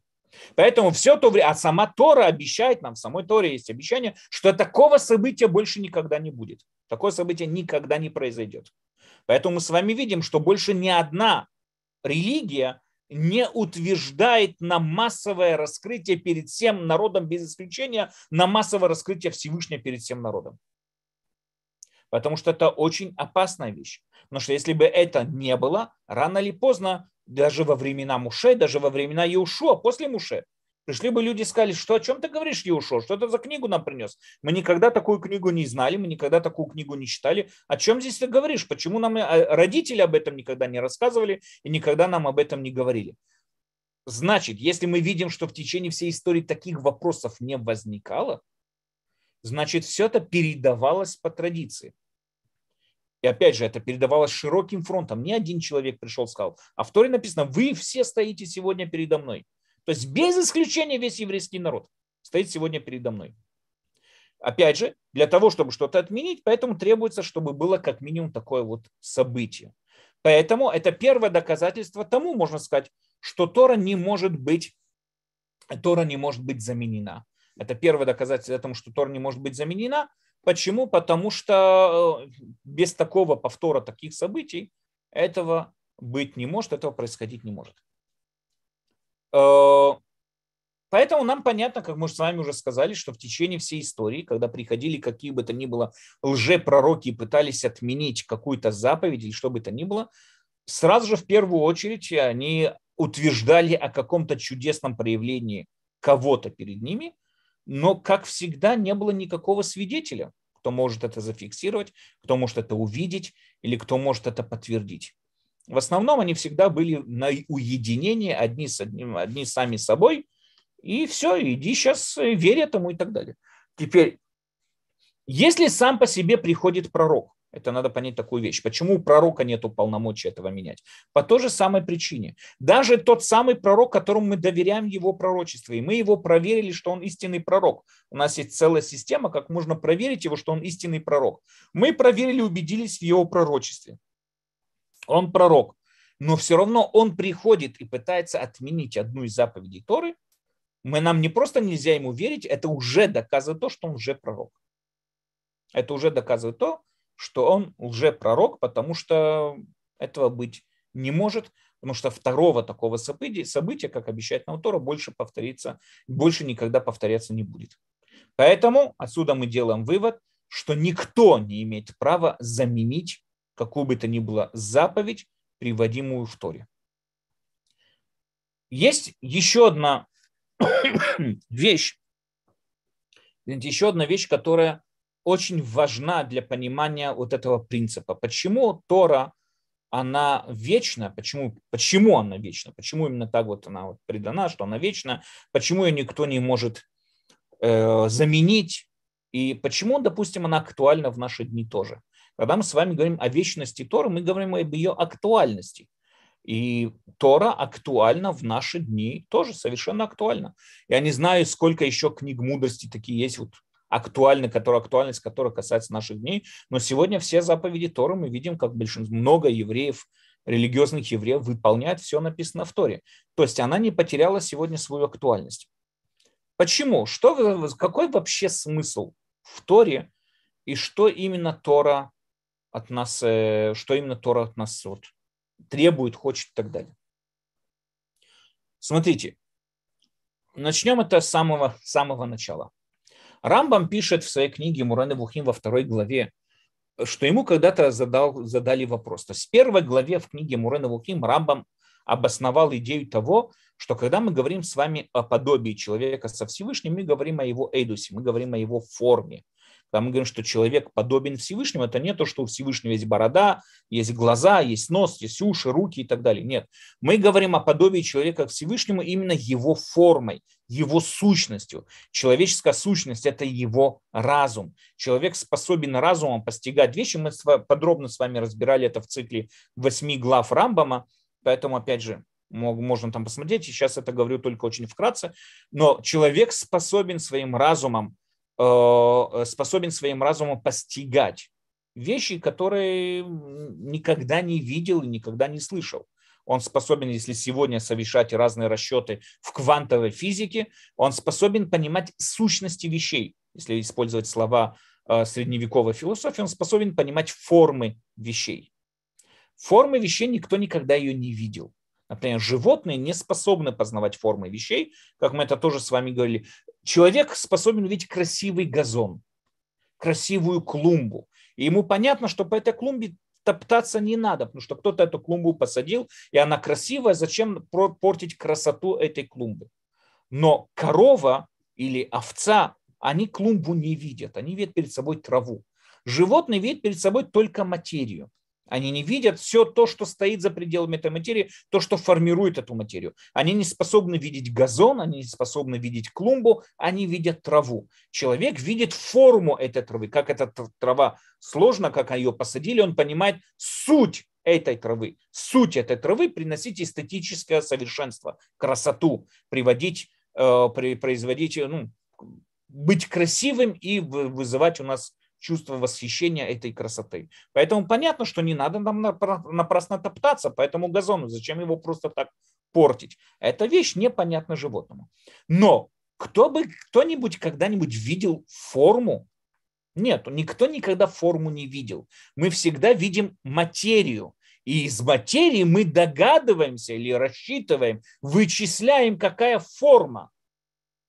Поэтому все то время, а сама Тора обещает нам, в самой Торе есть обещание, что такого события больше никогда не будет. Такое событие никогда не произойдет. Поэтому мы с вами видим, что больше ни одна религия не утверждает на массовое раскрытие перед всем народом без исключения, на массовое раскрытие Всевышнего перед всем народом. Потому что это очень опасная вещь. Потому что если бы это не было, рано или поздно, даже во времена Муше, даже во времена Иешуа, после Муше, пришли бы люди и сказали, что о чем ты говоришь, Иешуа, что это за книгу нам принес? Мы никогда такую книгу не знали, мы никогда такую книгу не читали. О чем здесь ты говоришь? Почему нам э, родители об этом никогда не рассказывали и никогда нам об этом не говорили? Значит, если мы видим, что в течение всей истории таких вопросов не возникало, значит, все это передавалось по традиции. И опять же, это передавалось широким фронтом. Не один человек пришел и сказал. А в Торе написано, вы все стоите сегодня передо мной. То есть без исключения весь еврейский народ стоит сегодня передо мной. Опять же, для того, чтобы что-то отменить, поэтому требуется, чтобы было как минимум такое вот событие. Поэтому это первое доказательство тому, можно сказать, что Тора не может быть, Тора не может быть заменена. Это первое доказательство тому, что Тора не может быть заменена. Почему? Потому что э, без такого повтора таких событий этого быть не может, этого происходить не может. Э, поэтому нам понятно, как мы с вами уже сказали, что в течение всей истории, когда приходили какие бы то ни было лжепророки и пытались отменить какую-то заповедь или что бы то ни было, сразу же в первую очередь они утверждали о каком-то чудесном проявлении кого-то перед ними, но, как всегда, не было никакого свидетеля, кто может это зафиксировать, кто может это увидеть или кто может это подтвердить. В основном они всегда были на уединении одни с одним, одни сами собой, и все, иди сейчас э, верь этому и так далее. Теперь, если сам по себе приходит пророк, это надо понять такую вещь. Почему у пророка нет полномочий этого менять? По той же самой причине. Даже тот самый пророк, которому мы доверяем его пророчество, и мы его проверили, что он истинный пророк. У нас есть целая система, как можно проверить его, что он истинный пророк. Мы проверили, убедились в его пророчестве. Он пророк. Но все равно он приходит и пытается отменить одну из заповедей Торы. Мы нам не просто нельзя ему верить, это уже доказывает то, что он уже пророк. Это уже доказывает то, что он лжепророк, потому что этого быть не может, потому что второго такого события, события как обещает нам Тора, больше повторится, больше никогда повторяться не будет. Поэтому отсюда мы делаем вывод, что никто не имеет права заменить какую бы то ни было заповедь, приводимую в Торе. Есть еще одна *coughs* вещь, еще одна вещь, которая очень важна для понимания вот этого принципа. Почему Тора, она вечна, почему, почему она вечна, почему именно так вот она вот предана, что она вечна, почему ее никто не может э, заменить, и почему, допустим, она актуальна в наши дни тоже. Когда мы с вами говорим о вечности Торы, мы говорим об ее актуальности. И Тора актуальна в наши дни, тоже совершенно актуальна. Я не знаю, сколько еще книг мудрости такие есть, вот актуальны, которые, актуальность которых касается наших дней. Но сегодня все заповеди Торы мы видим, как большинство, много евреев, религиозных евреев выполняют, все написано в Торе. То есть она не потеряла сегодня свою актуальность. Почему? Что, какой вообще смысл в Торе и что именно Тора от нас, э, что именно Тора от нас вот требует, хочет и так далее. Смотрите, начнем это с самого, самого начала. Рамбам пишет в своей книге Мураны Вухим во второй главе, что ему когда-то задал, задали вопрос. То есть в первой главе в книге Мурена Вухим Рамбам обосновал идею того, что когда мы говорим с вами о подобии человека со Всевышним, мы говорим о его эйдусе, мы говорим о его форме. Когда мы говорим, что человек подобен Всевышнему, это не то, что у Всевышнего есть борода, есть глаза, есть нос, есть уши, руки и так далее. Нет. Мы говорим о подобии человека к Всевышнему именно его формой, его сущностью. Человеческая сущность – это его разум. Человек способен разумом постигать вещи. Мы подробно с вами разбирали это в цикле восьми глав Рамбама. Поэтому, опять же, можно там посмотреть. Сейчас это говорю только очень вкратце. Но человек способен своим разумом способен своим разумом постигать вещи, которые никогда не видел и никогда не слышал. Он способен, если сегодня совершать разные расчеты в квантовой физике, он способен понимать сущности вещей. Если использовать слова э, средневековой философии, он способен понимать формы вещей. Формы вещей никто никогда ее не видел. Например, животные не способны познавать формы вещей, как мы это тоже с вами говорили. Человек способен увидеть красивый газон, красивую клумбу. И ему понятно, что по этой клумбе топтаться не надо, потому что кто-то эту клумбу посадил, и она красивая, зачем портить красоту этой клумбы? Но корова или овца, они клумбу не видят, они видят перед собой траву. Животные видят перед собой только материю. Они не видят все то, что стоит за пределами этой материи, то, что формирует эту материю. Они не способны видеть газон, они не способны видеть клумбу, они видят траву. Человек видит форму этой травы, как эта трава сложна, как ее посадили, он понимает суть этой травы. Суть этой травы приносить эстетическое совершенство, красоту, приводить, э, производить, ну, быть красивым и вызывать у нас чувство восхищения этой красоты. Поэтому понятно, что не надо нам напрасно топтаться по этому газону. Зачем его просто так портить? Эта вещь непонятна животному. Но кто бы, кто-нибудь когда-нибудь видел форму? Нет, никто никогда форму не видел. Мы всегда видим материю. И из материи мы догадываемся или рассчитываем, вычисляем, какая форма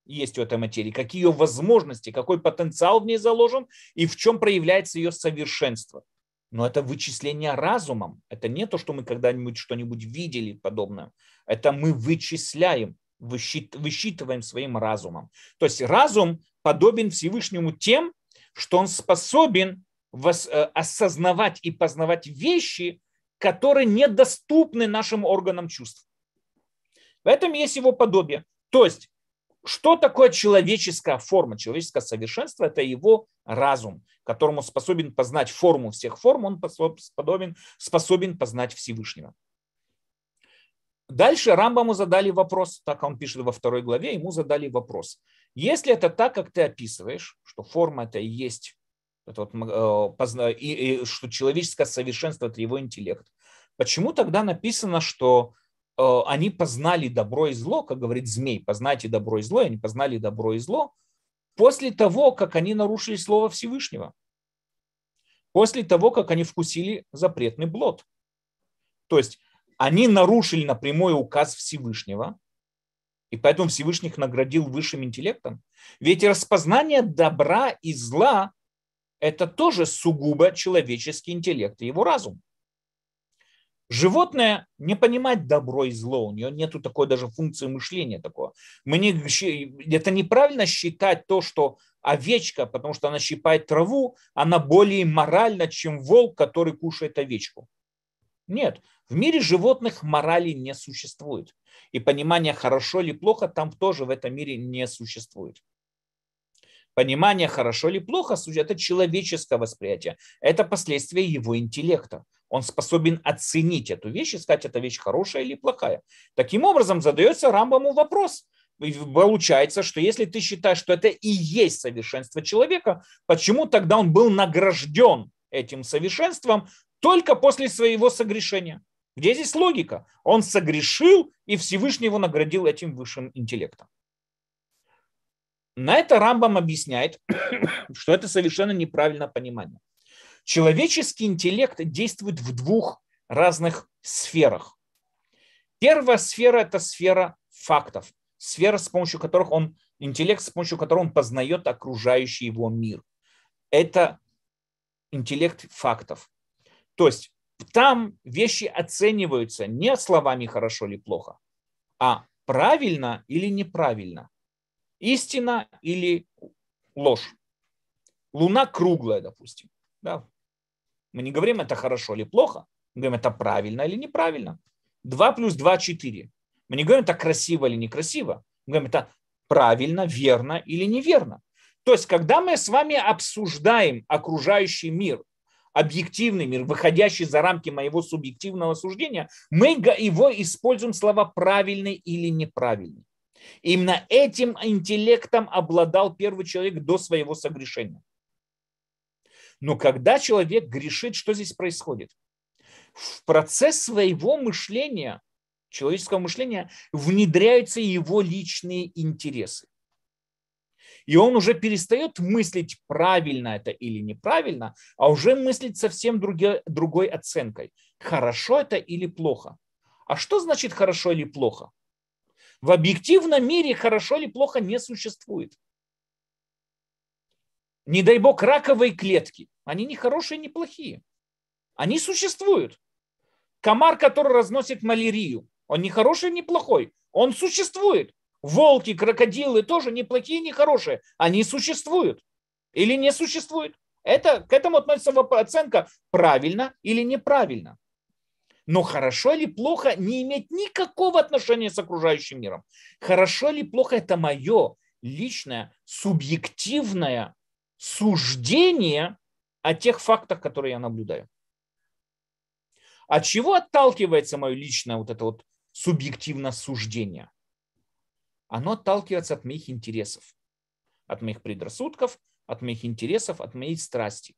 есть у этой материи, какие ее возможности, какой потенциал в ней заложен и в чем проявляется ее совершенство. Но это вычисление разумом. Это не то, что мы когда-нибудь что-нибудь видели подобное. Это мы вычисляем, высчитываем своим разумом. То есть разум подобен Всевышнему тем, что он способен э, осознавать и познавать вещи, которые недоступны нашим органам чувств. В этом есть его подобие. То есть что такое человеческая форма? Человеческое совершенство – это его разум, которому способен познать форму всех форм, он способен, способен познать Всевышнего. Дальше Рамбаму задали вопрос, так он пишет во второй главе, ему задали вопрос. Если это так, как ты описываешь, что форма это и есть, это вот, э, и, и, что человеческое совершенство – это его интеллект, почему тогда написано, что они познали добро и зло, как говорит змей, познайте добро и зло, и они познали добро и зло после того, как они нарушили слово Всевышнего, после того, как они вкусили запретный блод. То есть они нарушили напрямую указ Всевышнего, и поэтому Всевышний их наградил высшим интеллектом. Ведь распознание добра и зла – это тоже сугубо человеческий интеллект и его разум. Животное не понимает добро и зло, у нее нету такой даже функции мышления такого. Мы не, это неправильно считать то, что овечка, потому что она щипает траву, она более моральна, чем волк, который кушает овечку. Нет, в мире животных морали не существует. И понимание хорошо или плохо там тоже в этом мире не существует. Понимание хорошо или плохо – это человеческое восприятие. Это последствия его интеллекта он способен оценить эту вещь и сказать, эта вещь хорошая или плохая. Таким образом, задается Рамбаму вопрос. Получается, что если ты считаешь, что это и есть совершенство человека, почему тогда он был награжден этим совершенством только после своего согрешения? Где здесь логика? Он согрешил, и Всевышний его наградил этим высшим интеллектом. На это Рамбам объясняет, *coughs* что это совершенно неправильное понимание. Человеческий интеллект действует в двух разных сферах. Первая сфера – это сфера фактов, сфера, с помощью которых он, интеллект, с помощью которого он познает окружающий его мир. Это интеллект фактов. То есть там вещи оцениваются не словами хорошо или плохо, а правильно или неправильно, истина или ложь. Луна круглая, допустим. Да, мы не говорим, это хорошо или плохо. Мы говорим, это правильно или неправильно. 2 плюс 2 – 4. Мы не говорим, это красиво или некрасиво. Мы говорим, это правильно, верно или неверно. То есть, когда мы с вами обсуждаем окружающий мир, объективный мир, выходящий за рамки моего субъективного суждения, мы его используем слова правильный или неправильный. Именно этим интеллектом обладал первый человек до своего согрешения. Но когда человек грешит, что здесь происходит? В процесс своего мышления, человеческого мышления, внедряются его личные интересы. И он уже перестает мыслить, правильно это или неправильно, а уже мыслить совсем другой, другой оценкой. Хорошо это или плохо. А что значит хорошо или плохо? В объективном мире хорошо или плохо не существует. Не дай бог, раковые клетки. Они не хорошие, не плохие. Они существуют. Комар, который разносит малярию, он не хороший, не плохой. Он существует. Волки, крокодилы тоже не плохие, не хорошие. Они существуют. Или не существуют. Это, к этому относится оценка правильно или неправильно. Но хорошо или плохо не имеет никакого отношения с окружающим миром. Хорошо или плохо это мое личное, субъективное суждение о тех фактах, которые я наблюдаю. От чего отталкивается мое личное вот это вот субъективное суждение? Оно отталкивается от моих интересов, от моих предрассудков, от моих интересов, от моей страсти.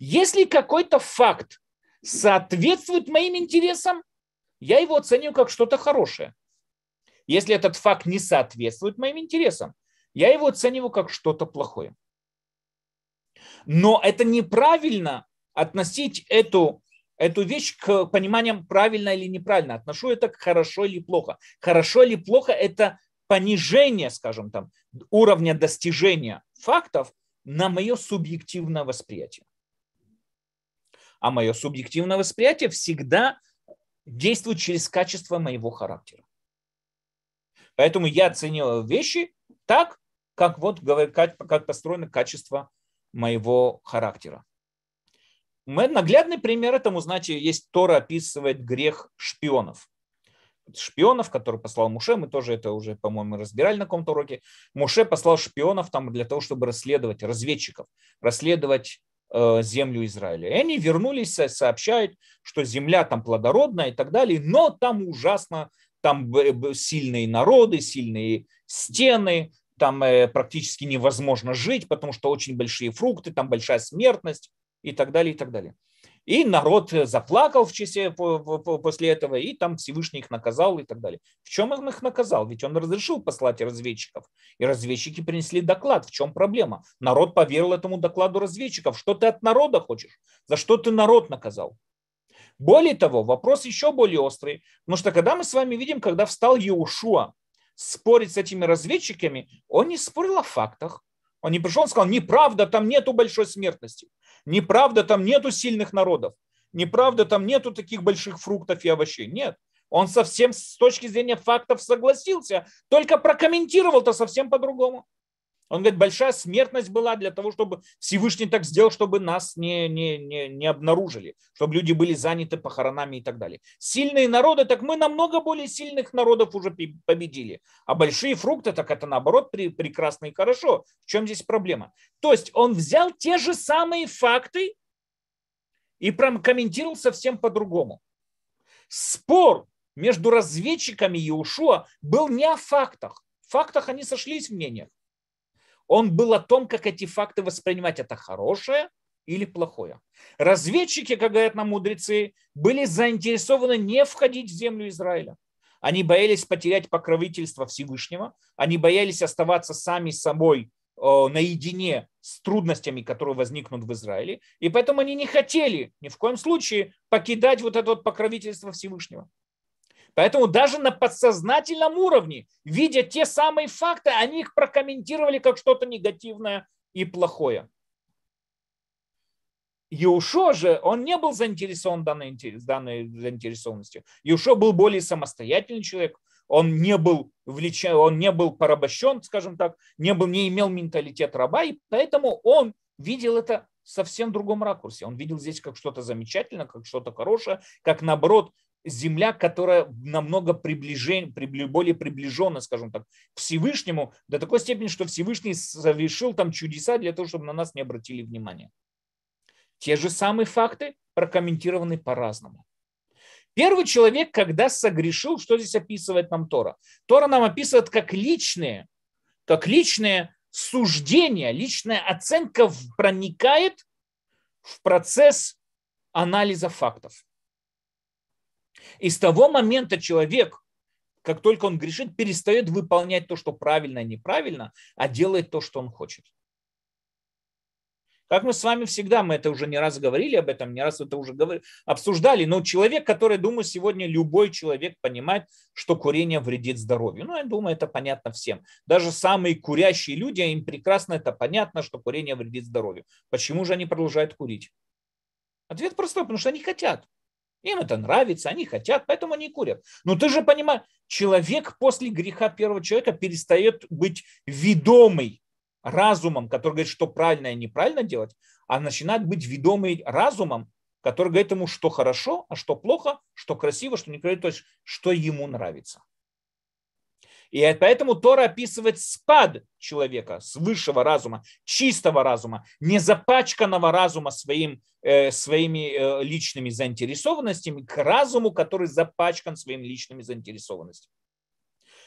Если какой-то факт соответствует моим интересам, я его оцениваю как что-то хорошее. Если этот факт не соответствует моим интересам, я его оцениваю как что-то плохое. Но это неправильно относить эту, эту вещь к пониманиям правильно или неправильно. Отношу это к хорошо или плохо. Хорошо или плохо – это понижение, скажем там, уровня достижения фактов на мое субъективное восприятие. А мое субъективное восприятие всегда действует через качество моего характера. Поэтому я оцениваю вещи так, как вот как, как построено качество моего характера. Наглядный пример этому, знаете, есть Тора описывает грех шпионов. Шпионов, который послал Муше, мы тоже это уже, по-моему, разбирали на каком-то уроке. Муше послал шпионов там для того, чтобы расследовать, разведчиков, расследовать э, землю Израиля. И они вернулись, сообщают, что земля там плодородная и так далее, но там ужасно, там сильные народы, сильные стены, там э, практически невозможно жить, потому что очень большие фрукты, там большая смертность и так далее, и так далее. И народ заплакал в часе после этого, и там Всевышний их наказал и так далее. В чем он их наказал? Ведь он разрешил послать разведчиков. И разведчики принесли доклад. В чем проблема? Народ поверил этому докладу разведчиков. Что ты от народа хочешь? За что ты народ наказал? Более того, вопрос еще более острый. Потому что когда мы с вами видим, когда встал Иешуа спорить с этими разведчиками, он не спорил о фактах. Он не пришел и сказал, неправда, там нету большой смертности. Неправда, там нету сильных народов. Неправда, там нету таких больших фруктов и овощей. Нет. Он совсем с точки зрения фактов согласился, только прокомментировал-то совсем по-другому. Он говорит, большая смертность была для того, чтобы Всевышний так сделал, чтобы нас не, не, не, не обнаружили, чтобы люди были заняты похоронами и так далее. Сильные народы, так мы намного более сильных народов уже победили. А большие фрукты, так это наоборот прекрасно и хорошо. В чем здесь проблема? То есть он взял те же самые факты и прокомментировал совсем по-другому. Спор между разведчиками и Ушуа был не о фактах. В фактах они сошлись в мнениях. Он был о том, как эти факты воспринимать. Это хорошее или плохое. Разведчики, как говорят нам мудрецы, были заинтересованы не входить в землю Израиля. Они боялись потерять покровительство Всевышнего, они боялись оставаться сами собой наедине с трудностями, которые возникнут в Израиле, и поэтому они не хотели ни в коем случае покидать вот это вот покровительство Всевышнего. Поэтому даже на подсознательном уровне, видя те самые факты, они их прокомментировали как что-то негативное и плохое. Иушо же, он не был заинтересован данной, данной заинтересованностью. Иушо был более самостоятельный человек, он не был влечен, он не был порабощен, скажем так, не, был, не имел менталитет раба, и поэтому он видел это в совсем другом ракурсе. Он видел здесь как что-то замечательное, как что-то хорошее, как наоборот земля, которая намного приближен, более приближена, скажем так, к Всевышнему, до такой степени, что Всевышний совершил там чудеса для того, чтобы на нас не обратили внимания. Те же самые факты прокомментированы по-разному. Первый человек, когда согрешил, что здесь описывает нам Тора? Тора нам описывает как личные, как личные суждения, личная оценка проникает в процесс анализа фактов. И с того момента человек, как только он грешит, перестает выполнять то, что правильно и неправильно, а делает то, что он хочет. Как мы с вами всегда, мы это уже не раз говорили об этом, не раз это уже говорили, обсуждали, но человек, который, думаю, сегодня любой человек понимает, что курение вредит здоровью. Ну, я думаю, это понятно всем. Даже самые курящие люди, им прекрасно это понятно, что курение вредит здоровью. Почему же они продолжают курить? Ответ простой, потому что они хотят. Им это нравится, они хотят, поэтому они курят. Но ты же понимаешь, человек после греха первого человека перестает быть ведомый разумом, который говорит, что правильно и неправильно делать, а начинает быть ведомый разумом, который говорит ему, что хорошо, а что плохо, что красиво, что некрасиво, то есть что ему нравится. И поэтому Тора описывает спад человека с высшего разума, чистого разума, не запачканного разума своим, э, своими э, личными заинтересованностями к разуму, который запачкан своими личными заинтересованностями.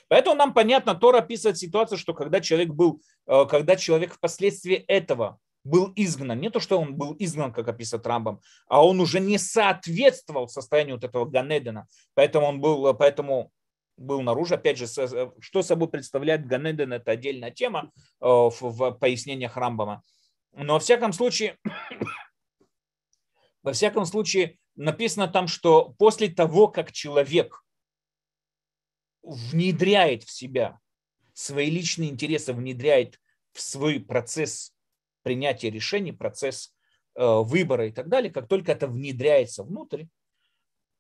Поэтому нам понятно, Тора описывает ситуацию, что когда человек был, э, когда человек впоследствии этого был изгнан, не то, что он был изгнан, как описывает Рамбам, а он уже не соответствовал состоянию вот этого Ганедена, поэтому он был, поэтому был наружу. Опять же, э, что собой представляет Ганеден, это отдельная тема э, в пояснениях Рамбама. Но во всяком случае, *coughs* во всяком случае, написано там, что после того, как человек внедряет в себя свои личные интересы, внедряет в свой процесс принятия решений, процесс э, выбора и так далее, как только это внедряется внутрь,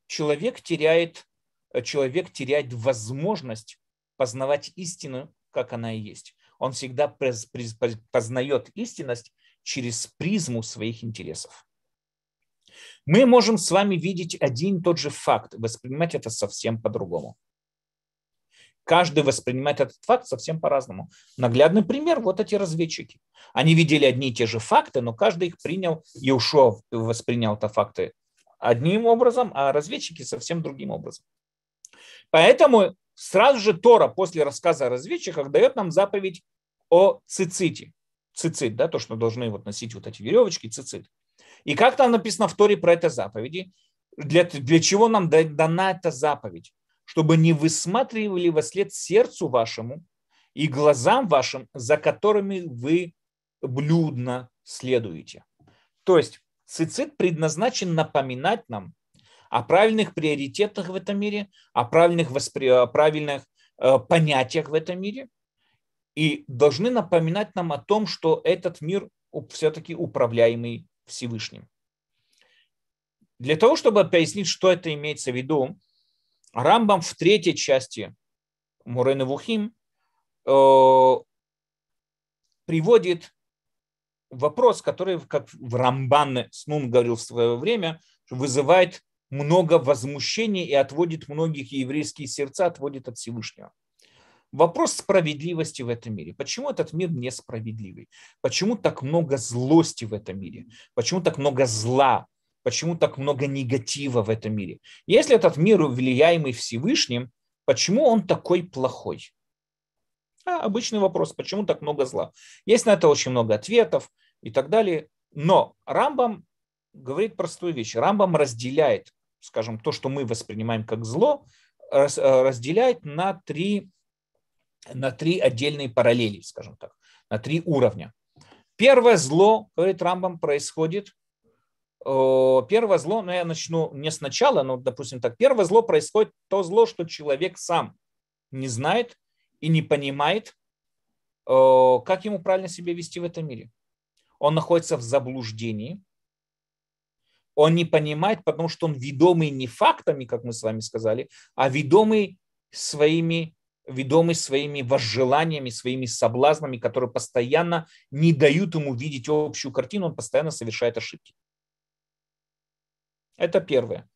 человек теряет, человек теряет возможность познавать истину, как она и есть. Он всегда познает истинность через призму своих интересов. Мы можем с вами видеть один и тот же факт, воспринимать это совсем по-другому. Каждый воспринимает этот факт совсем по-разному. Наглядный пример – вот эти разведчики. Они видели одни и те же факты, но каждый их принял, Иешуа воспринял это факты одним образом, а разведчики совсем другим образом. Поэтому сразу же Тора после рассказа о разведчиках дает нам заповедь о циците. Цицит, да, то, что должны вот носить вот эти веревочки, цицит. И как там написано в Торе про это заповеди? Для, для чего нам дана эта заповедь? чтобы не высматривали во след сердцу вашему и глазам вашим, за которыми вы блюдно следуете. То есть цицит предназначен напоминать нам о правильных приоритетах в этом мире, о правильных, воспри... о правильных э, понятиях в этом мире, и должны напоминать нам о том, что этот мир все-таки управляемый Всевышним. Для того, чтобы пояснить, что это имеется в виду, Рамбам в третьей части Мурены Вухим э, приводит вопрос, который, как в Рамбан Снун говорил в свое время, вызывает много возмущений и отводит многих еврейские сердца, отводит от Всевышнего. Вопрос справедливости в этом мире. Почему этот мир несправедливый? Почему так много злости в этом мире? Почему так много зла? почему так много негатива в этом мире. Если этот мир влияемый Всевышним, почему он такой плохой? А, обычный вопрос, почему так много зла? Есть на это очень много ответов и так далее. Но Рамбам говорит простую вещь. Рамбам разделяет, скажем, то, что мы воспринимаем как зло, э, разделяет на три, на три отдельные параллели, скажем так, на три уровня. Первое зло, говорит Рамбам, происходит первое зло, ну я начну не сначала, но, допустим так, первое зло происходит то зло, что человек сам не знает и не понимает, как ему правильно себя вести в этом мире. Он находится в заблуждении, он не понимает, потому что он ведомый не фактами, как мы с вами сказали, а ведомый своими, ведомый своими возжеланиями, своими соблазнами, которые постоянно не дают ему видеть общую картину, он постоянно совершает ошибки. Это первое.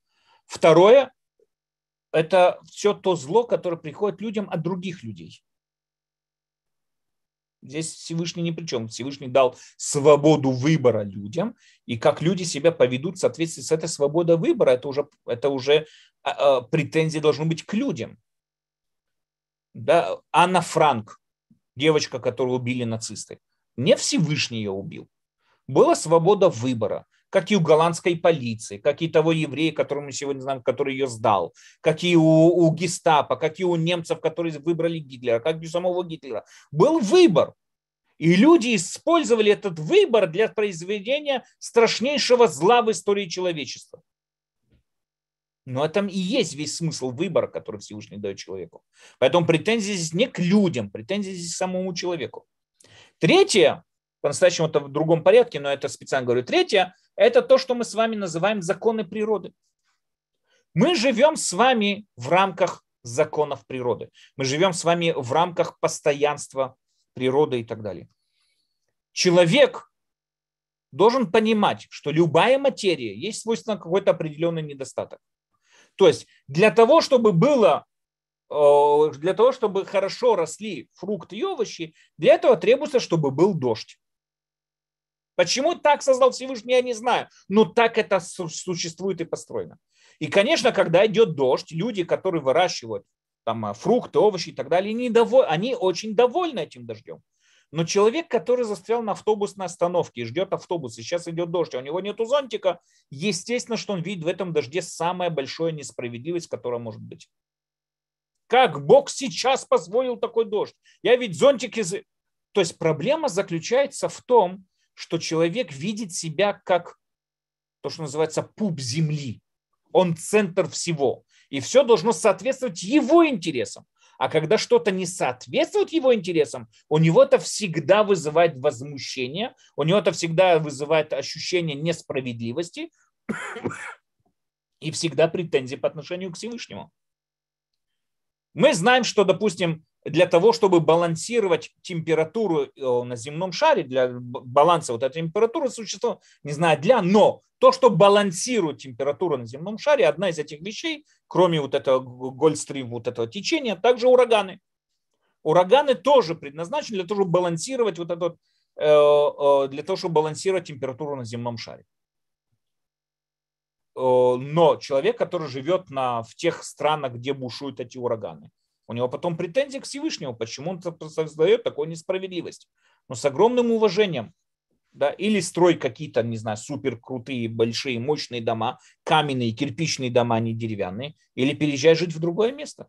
Второе – это все то зло, которое приходит людям от других людей. Здесь Всевышний ни при чем. Всевышний дал свободу выбора людям, и как люди себя поведут в соответствии с этой свободой выбора, это уже, это уже а, а, претензии должны быть к людям. Да? Анна Франк, девочка, которую убили нацисты, не Всевышний ее убил. Была свобода выбора как и у голландской полиции, как и того еврея, которого мы сегодня знаем, который ее сдал, как и у, у гестапо, как и у немцев, которые выбрали Гитлера, как и у самого Гитлера. Был выбор. И люди использовали этот выбор для произведения страшнейшего зла в истории человечества. Но это и есть весь смысл выбора, который Всевышний дает человеку. Поэтому претензии здесь не к людям, претензии здесь к самому человеку. Третье, по-настоящему это в другом порядке, но это специально говорю. Третье, это то, что мы с вами называем законы природы. Мы живем с вами в рамках законов природы. Мы живем с вами в рамках постоянства природы и так далее. Человек должен понимать, что любая материя есть свойственно какой-то определенный недостаток. То есть для того, чтобы было э, для того, чтобы хорошо росли фрукты и овощи, для этого требуется, чтобы был дождь. Почему так создал Всевышний, я не знаю. Но так это существует и построено. И, конечно, когда идет дождь, люди, которые выращивают там, э, фрукты, овощи и так далее, они, доволь... они очень довольны этим дождем. Но человек, который застрял на автобусной остановке и ждет автобус, и сейчас идет дождь, а у него нет зонтика, естественно, что он видит в этом дожде самая большая несправедливость, которая может быть. Как Бог сейчас позволил такой дождь? Я ведь зонтик из... То есть проблема заключается в том, что человек видит себя как то, что называется пуп земли. Он центр всего. И все должно соответствовать его интересам. А когда что-то не соответствует его интересам, у него это всегда вызывает возмущение, у него это всегда вызывает ощущение несправедливости и всегда претензии по отношению к Всевышнему. Мы знаем, что, допустим, для того, чтобы балансировать температуру э, на земном шаре, для баланса вот этой температуры существует, не знаю для, но то, что балансирует температуру на земном шаре, одна из этих вещей, кроме вот этого гольстрим, вот этого течения, также ураганы. Ураганы тоже предназначены для того, чтобы балансировать вот этот, э, э, для того, чтобы балансировать температуру на земном шаре. Но человек, который живет на, в тех странах, где бушуют эти ураганы, у него потом претензии к Всевышнему, почему он создает такую несправедливость. Но с огромным уважением. Да, или строй какие-то, не знаю, супер крутые, большие, мощные дома, каменные, кирпичные дома, не деревянные, или переезжай жить в другое место.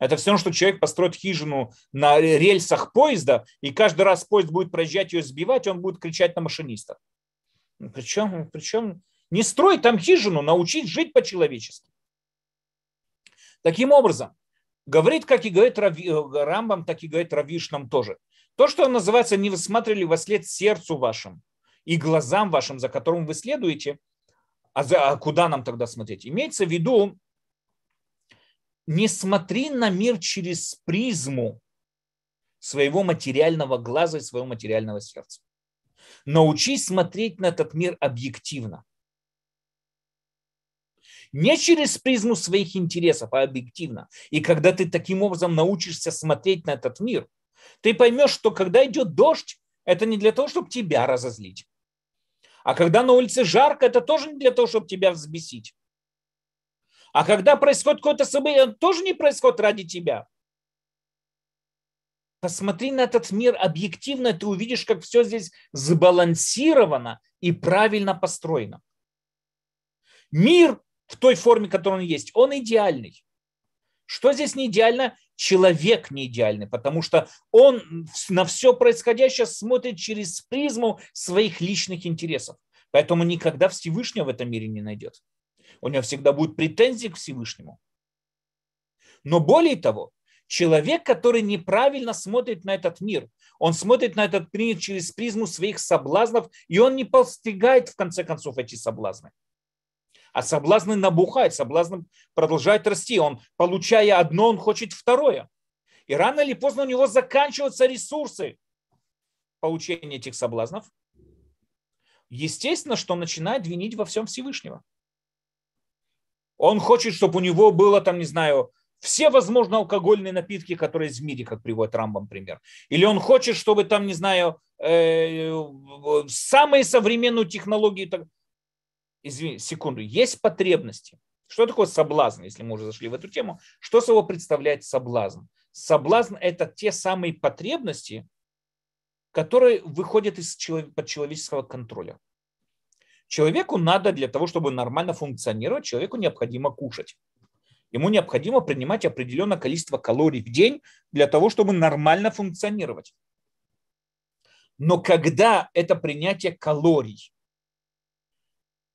Это все что человек построит хижину на рельсах поезда, и каждый раз поезд будет проезжать ее сбивать, он будет кричать на машиниста. Причем, причем не строй там хижину, научить жить по-человечески. Таким образом, Говорит, как и говорит Рави, э, Рамбам, так и говорит Равишнам тоже. То, что называется, не высматривали во след сердцу вашим и глазам вашим, за которым вы следуете, а, за, а куда нам тогда смотреть? Имеется в виду, не смотри на мир через призму своего материального глаза и своего материального сердца. Научись смотреть на этот мир объективно не через призму своих интересов, а объективно. И когда ты таким образом научишься смотреть на этот мир, ты поймешь, что когда идет дождь, это не для того, чтобы тебя разозлить. А когда на улице жарко, это тоже не для того, чтобы тебя взбесить. А когда происходит какое-то событие, это тоже не происходит ради тебя. Посмотри на этот мир объективно, ты увидишь, как все здесь сбалансировано и правильно построено. Мир в той форме, которой он есть, он идеальный. Что здесь не идеально? Человек не идеальный, потому что он на все происходящее смотрит через призму своих личных интересов. Поэтому никогда Всевышнего в этом мире не найдет. У него всегда будут претензии к Всевышнему. Но более того, человек, который неправильно смотрит на этот мир, он смотрит на этот мир через призму своих соблазнов, и он не постигает в конце концов эти соблазны а соблазны набухают, соблазн продолжает расти. Он, получая одно, он хочет второе. И рано или поздно у него заканчиваются ресурсы получения этих соблазнов. Естественно, что он начинает винить во всем Всевышнего. Он хочет, чтобы у него было там, не знаю, все возможные алкогольные напитки, которые есть в мире, как приводит Рамбам пример. Или он хочет, чтобы там, не знаю, э, самые современные технологии извини, секунду, есть потребности. Что такое соблазн, если мы уже зашли в эту тему? Что собой представляет соблазн? Соблазн – это те самые потребности, которые выходят из под человеческого контроля. Человеку надо для того, чтобы нормально функционировать, человеку необходимо кушать. Ему необходимо принимать определенное количество калорий в день для того, чтобы нормально функционировать. Но когда это принятие калорий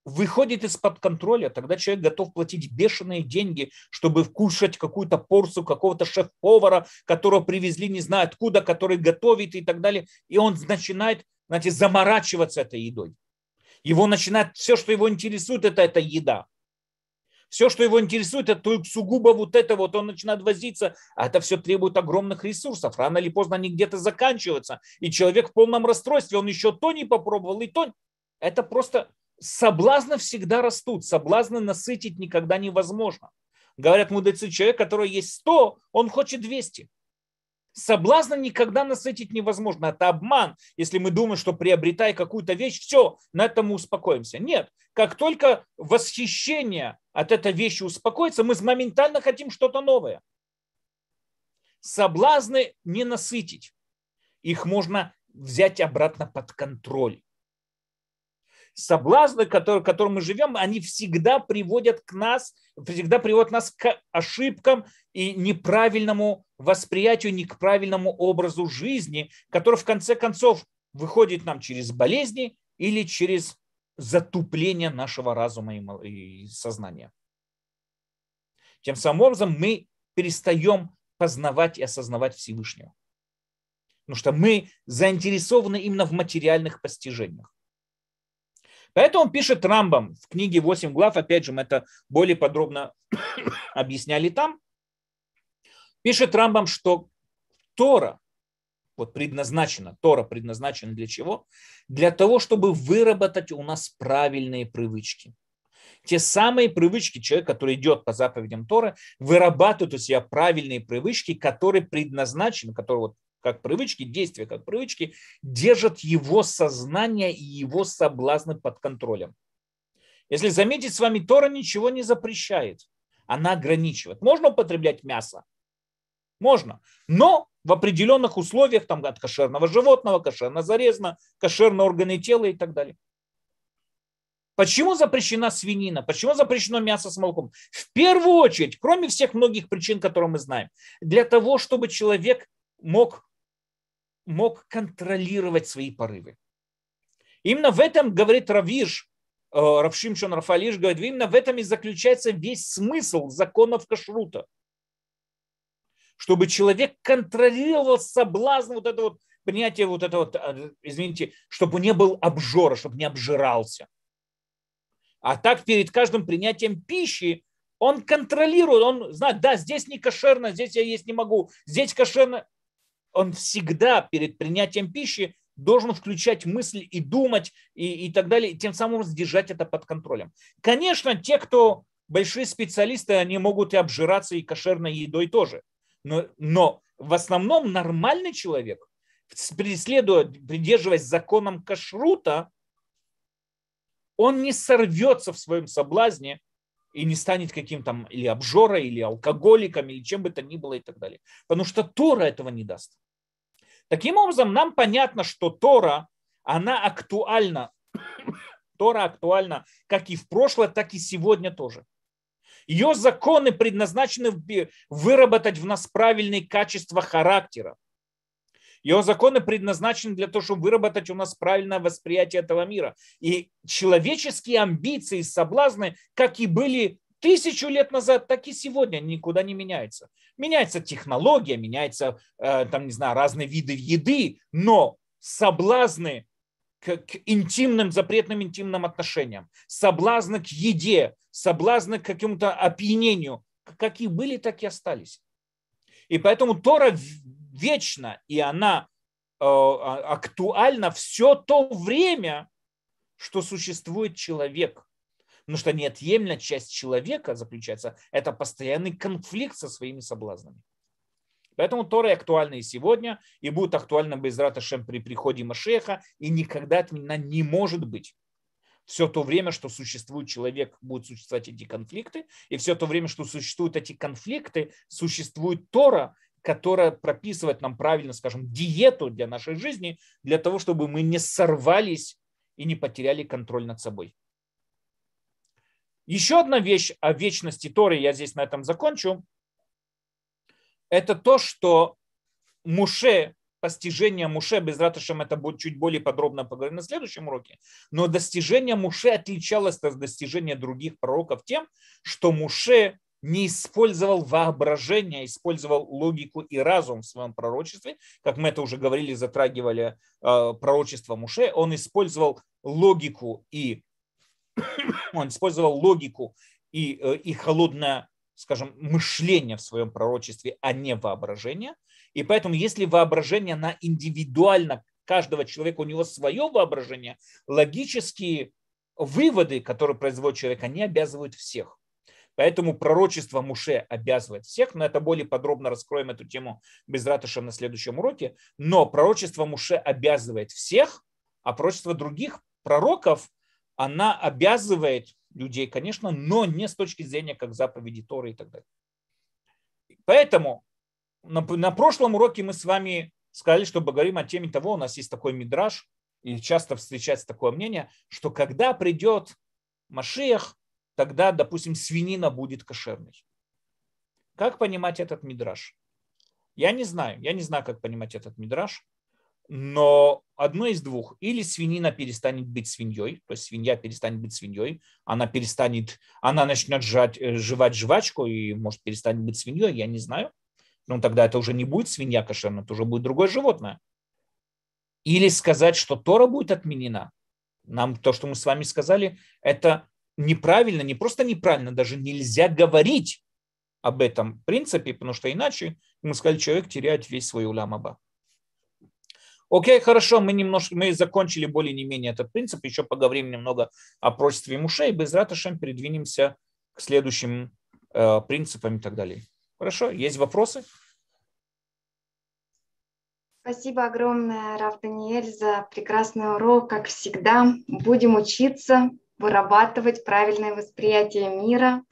выходит из-под контроля, тогда человек готов платить бешеные деньги, чтобы вкушать какую-то порцию какого-то шеф-повара, которого привезли не знаю откуда, который готовит и так далее. И он начинает, знаете, заморачиваться этой едой. Его начинает, все, что его интересует, это эта еда. Все, что его интересует, это только сугубо вот это вот, он начинает возиться, а это все требует огромных ресурсов. Рано или поздно они где-то заканчиваются. И человек в полном расстройстве, он еще то не попробовал, и то. Это просто соблазны всегда растут. Соблазны насытить никогда невозможно. Говорят мудрецы, человек, который есть 100, он хочет 200. Соблазна никогда насытить невозможно. Это обман, если мы думаем, что приобретая какую-то вещь, все, на этом мы успокоимся. Нет. Как только восхищение от этой вещи успокоится, мы моментально хотим что-то новое. Соблазны не насытить. Их можно взять обратно под контроль соблазны, которые, в котором мы живем, они всегда приводят к нас, всегда приводят нас к ошибкам и неправильному восприятию, не к правильному образу жизни, который в конце концов выходит нам через болезни или через затупление нашего разума и сознания. Тем самым образом мы перестаем познавать и осознавать Всевышнего. Потому что мы заинтересованы именно в материальных постижениях. Поэтому пишет Рамбам в книге 8 глав, опять же, мы это более подробно *coughs* объясняли там, пишет Рамбам, что Тора, вот предназначена, Тора предназначена для чего? Для того, чтобы выработать у нас правильные привычки. Те самые привычки, человек, который идет по заповедям Торы, вырабатывает у себя правильные привычки, которые предназначены, которые вот как привычки, действия как привычки, держат его сознание и его соблазны под контролем. Если заметить с вами, Тора ничего не запрещает. Она ограничивает. Можно употреблять мясо? Можно. Но в определенных условиях, там от кошерного животного, кошерно зарезано, кошерные органы тела и так далее. Почему запрещена свинина? Почему запрещено мясо с молоком? В первую очередь, кроме всех многих причин, которые мы знаем, для того, чтобы человек мог мог контролировать свои порывы. Именно в этом, говорит Равиш, э, Равшимшон Рафалиш говорит, именно в этом и заключается весь смысл законов кашрута. Чтобы человек контролировал соблазн, вот это вот принятие вот это вот, э, извините, чтобы не был обжора, чтобы не обжирался. А так перед каждым принятием пищи он контролирует, он знает, да, здесь не кошерно, здесь я есть не могу, здесь кошерно он всегда перед принятием пищи должен включать мысль и думать и, и так далее, и тем самым сдержать это под контролем. Конечно, те, кто большие специалисты, они могут и обжираться и кошерной едой тоже. Но, но в основном нормальный человек, преследуя, придерживаясь законом кашрута, он не сорвется в своем соблазне и не станет каким-то или обжорой, или алкоголиком, или чем бы то ни было и так далее. Потому что Тора этого не даст. Таким образом, нам понятно, что Тора, она актуальна. Тора актуальна как и в прошлое, так и сегодня тоже. Ее законы предназначены выработать в нас правильные качества характера. Ее законы предназначены для того, чтобы выработать у нас правильное восприятие этого мира. И человеческие амбиции и соблазны, как и были тысячу лет назад, так и сегодня никуда не меняется. Меняется технология, меняется, э, там, не знаю, разные виды еды, но соблазны к, к интимным, запретным интимным отношениям, соблазны к еде, соблазны к какому-то опьянению, какие были, так и остались. И поэтому Тора вечна, и она э, а, актуальна все то время, что существует человек. Потому что неотъемлемая часть человека заключается, это постоянный конфликт со своими соблазнами. Поэтому Тора актуальна и сегодня, и будет актуальна без Раташем при приходе Машеха, и никогда отменена не может быть. Все то время, что существует человек, будут существовать эти конфликты, и все то время, что существуют эти конфликты, существует Тора, которая прописывает нам правильно, скажем, диету для нашей жизни, для того, чтобы мы не сорвались и не потеряли контроль над собой. Еще одна вещь о вечности Торы, я здесь на этом закончу, это то, что Муше постижения Муше, без Раташем это будет чуть более подробно поговорим на следующем уроке, но достижение Муше отличалось от достижения других пророков тем, что Муше не использовал воображение, а использовал логику и разум в своем пророчестве, как мы это уже говорили, затрагивали э, пророчество Муше, он использовал логику и он использовал логику и, э, и холодное, скажем, мышление в своем пророчестве, а не воображение. И поэтому, если воображение на индивидуально каждого человека, у него свое воображение, логические выводы, которые производит человек, они обязывают всех. Поэтому пророчество Муше обязывает всех, но это более подробно раскроем эту тему без ратыша на следующем уроке. Но пророчество Муше обязывает всех, а пророчество других пророков, она обязывает людей, конечно, но не с точки зрения как заповеди Торы и так далее. Поэтому на, на прошлом уроке мы с вами сказали, что говорим о теме того, у нас есть такой мидраж, и часто встречается такое мнение, что когда придет Машиах, тогда, допустим, свинина будет кошерной. Как понимать этот мидраж? Я не знаю. Я не знаю, как понимать этот мидраж. Но одно из двух. Или свинина перестанет быть свиньей, то есть свинья перестанет быть свиньей, она перестанет, она начнет жать, э, жевать жвачку и может перестанет быть свиньей, я не знаю. Ну тогда это уже не будет свинья кошерная, это уже будет другое животное. Или сказать, что Тора будет отменена. Нам то, что мы с вами сказали, это неправильно, не просто неправильно, даже нельзя говорить об этом принципе, потому что иначе, мы сказали, человек теряет весь свой улямаба. Окей, хорошо, мы немножко, мы закончили более не менее этот принцип, еще поговорим немного о прочестве мушей, без раташем передвинемся к следующим э, принципам и так далее. Хорошо, есть вопросы? Спасибо огромное, Раф Даниэль, за прекрасный урок, как всегда. Будем учиться, вырабатывать правильное восприятие мира.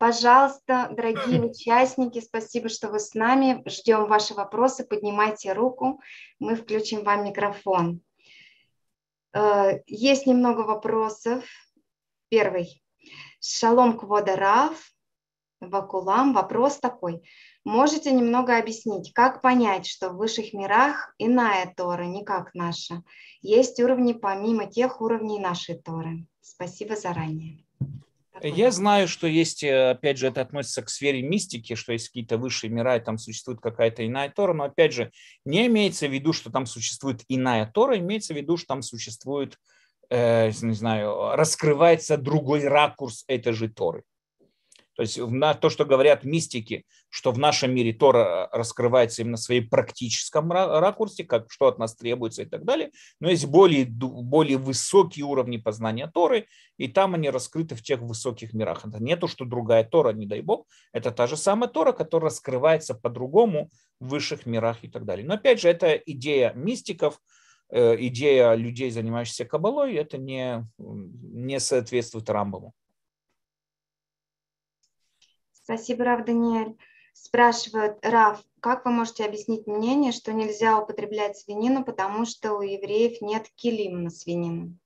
Пожалуйста, дорогие *laughs* участники, спасибо, что вы с нами. Ждем ваши вопросы. Поднимайте руку, мы включим вам микрофон. Э, есть немного вопросов. Первый. Шалом Квода Вакулам. Вопрос такой. Можете немного объяснить, как понять, что в высших мирах иная Тора, не как наша? Есть уровни помимо тех уровней нашей Торы. Спасибо заранее. Я знаю, что есть, э, опять же, это относится к сфере мистики, что есть какие-то высшие мира, и там существует какая-то иная Тора, но, опять же, не имеется в виду, что там существует иная Тора, имеется в виду, что там существует, э, не знаю, раскрывается другой ракурс этой же Торы. То есть то, что говорят мистики, что в нашем мире Тора раскрывается именно в своей практическом ракурсе, как, что от нас требуется и так далее. Но есть более, более высокие уровни познания Торы, и там они раскрыты в тех высоких мирах. Это не то, что другая Тора, не дай Бог, это та же самая Тора, которая раскрывается по-другому в высших мирах и так далее. Но опять же, это идея мистиков, э, идея людей, занимающихся кабалой, это не, не соответствует Рамбаму. Спасибо, Рав Даниэль. Спрашивают, Рав, как вы можете объяснить мнение, что нельзя употреблять свинину, потому что у евреев нет килим на свинину?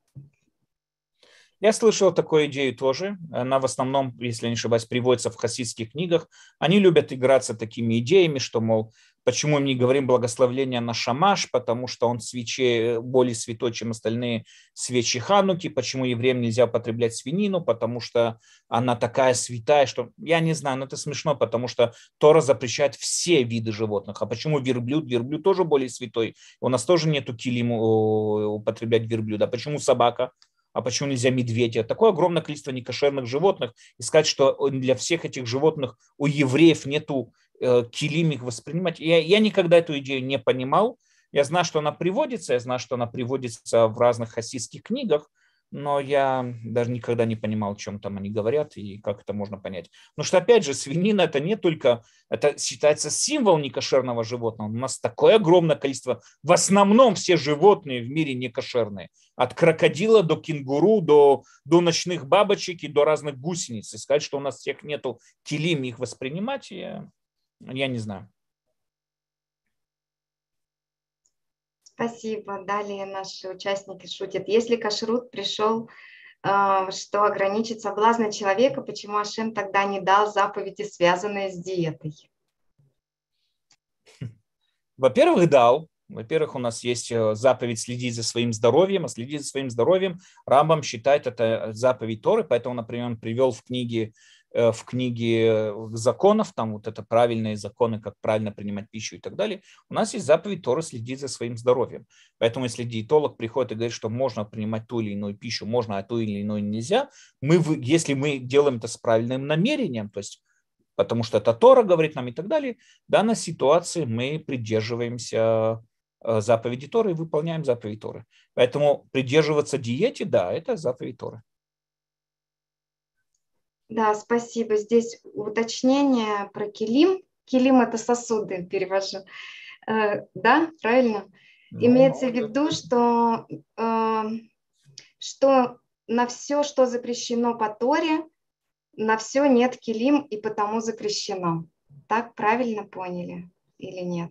Я слышал такую идею тоже. Она в основном, если не ошибаюсь, приводится в хасидских книгах. Они любят играться такими идеями, что, мол, почему мы не говорим благословление на шамаш, потому что он свече более святой, чем остальные свечи хануки, почему евреям нельзя употреблять свинину, потому что она такая святая, что, я не знаю, но это смешно, потому что Тора запрещает все виды животных. А почему верблюд? Верблюд тоже более святой. У нас тоже нету килиму употреблять верблюда. Почему собака? а почему нельзя медведя? Такое огромное количество некошерных животных. И сказать, что для всех этих животных у евреев нету э, килим их воспринимать. Я, я никогда эту идею не понимал. Я знаю, что она приводится, я знаю, что она приводится в разных хасидских книгах, но я даже никогда не понимал, о чем там они говорят и как это можно понять. Потому что, опять же, свинина это не только, это считается символ некошерного животного. У нас такое огромное количество, в основном все животные в мире некошерные. От крокодила до кенгуру, до, до ночных бабочек и до разных гусениц. И сказать, что у нас всех нету килим их воспринимать, я, я не знаю. Спасибо. Далее наши участники шутят. Если кашрут пришел, а, что ограничит соблазны человека, почему Ашем тогда не дал заповеди, связанные с диетой? *laughs* Во-первых, дал. Во-первых, у нас есть э, заповедь следить за своим здоровьем, а следить за своим здоровьем Рамбам считает это заповедь Торы, поэтому, например, он привел в книге Э, в книге э, законов, там вот это правильные законы, как правильно принимать пищу и так далее, у нас есть заповедь Тора следить за своим здоровьем. Поэтому если диетолог приходит и говорит, что можно принимать ту или иную пищу, можно, а ту или иную нельзя, мы, если мы делаем это с правильным намерением, то есть потому что это Тора говорит нам и так далее, в данной ситуации мы придерживаемся э, заповеди Торы и выполняем заповедь Торы. Поэтому придерживаться диете, да, это заповедь Торы. Да, спасибо. Здесь уточнение про килим. Килим – это сосуды, перевожу. Э, да, правильно? Ну, Имеется в виду, что, э, что на все, что запрещено по Торе, на все нет килим и потому запрещено. Так правильно поняли или нет?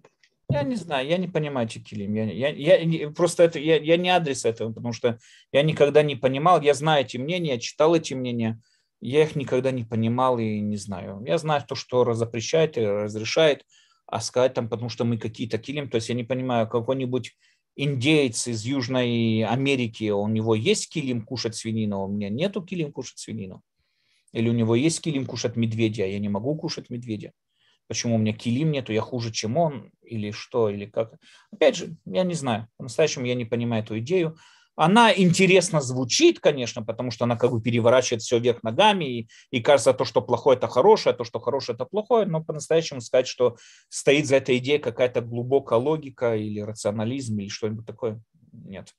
Я не знаю, я не понимаю Чекилим. Я, я, я, просто это, я, я не адрес этого, потому что я никогда не понимал. Я знаю эти мнения, читал эти мнения я их никогда не понимал и не знаю. Я знаю то, что запрещает и разрешает, а сказать там, потому что мы какие-то килим, то есть я не понимаю, какой-нибудь индейец из Южной Америки, у него есть килим кушать свинину, а у меня нету килим кушать свинину. Или у него есть килим кушать медведя, а я не могу кушать медведя. Почему у меня килим нету, я хуже, чем он, или что, или как. Опять же, я не знаю. По-настоящему я не понимаю эту идею. Она интересно звучит, конечно, потому что она как бы переворачивает все вверх ногами, и, и кажется, то, что плохое, это хорошее, то, что хорошее, это плохое, но по-настоящему сказать, что стоит за этой идеей какая-то глубокая логика или рационализм или что-нибудь такое, нет.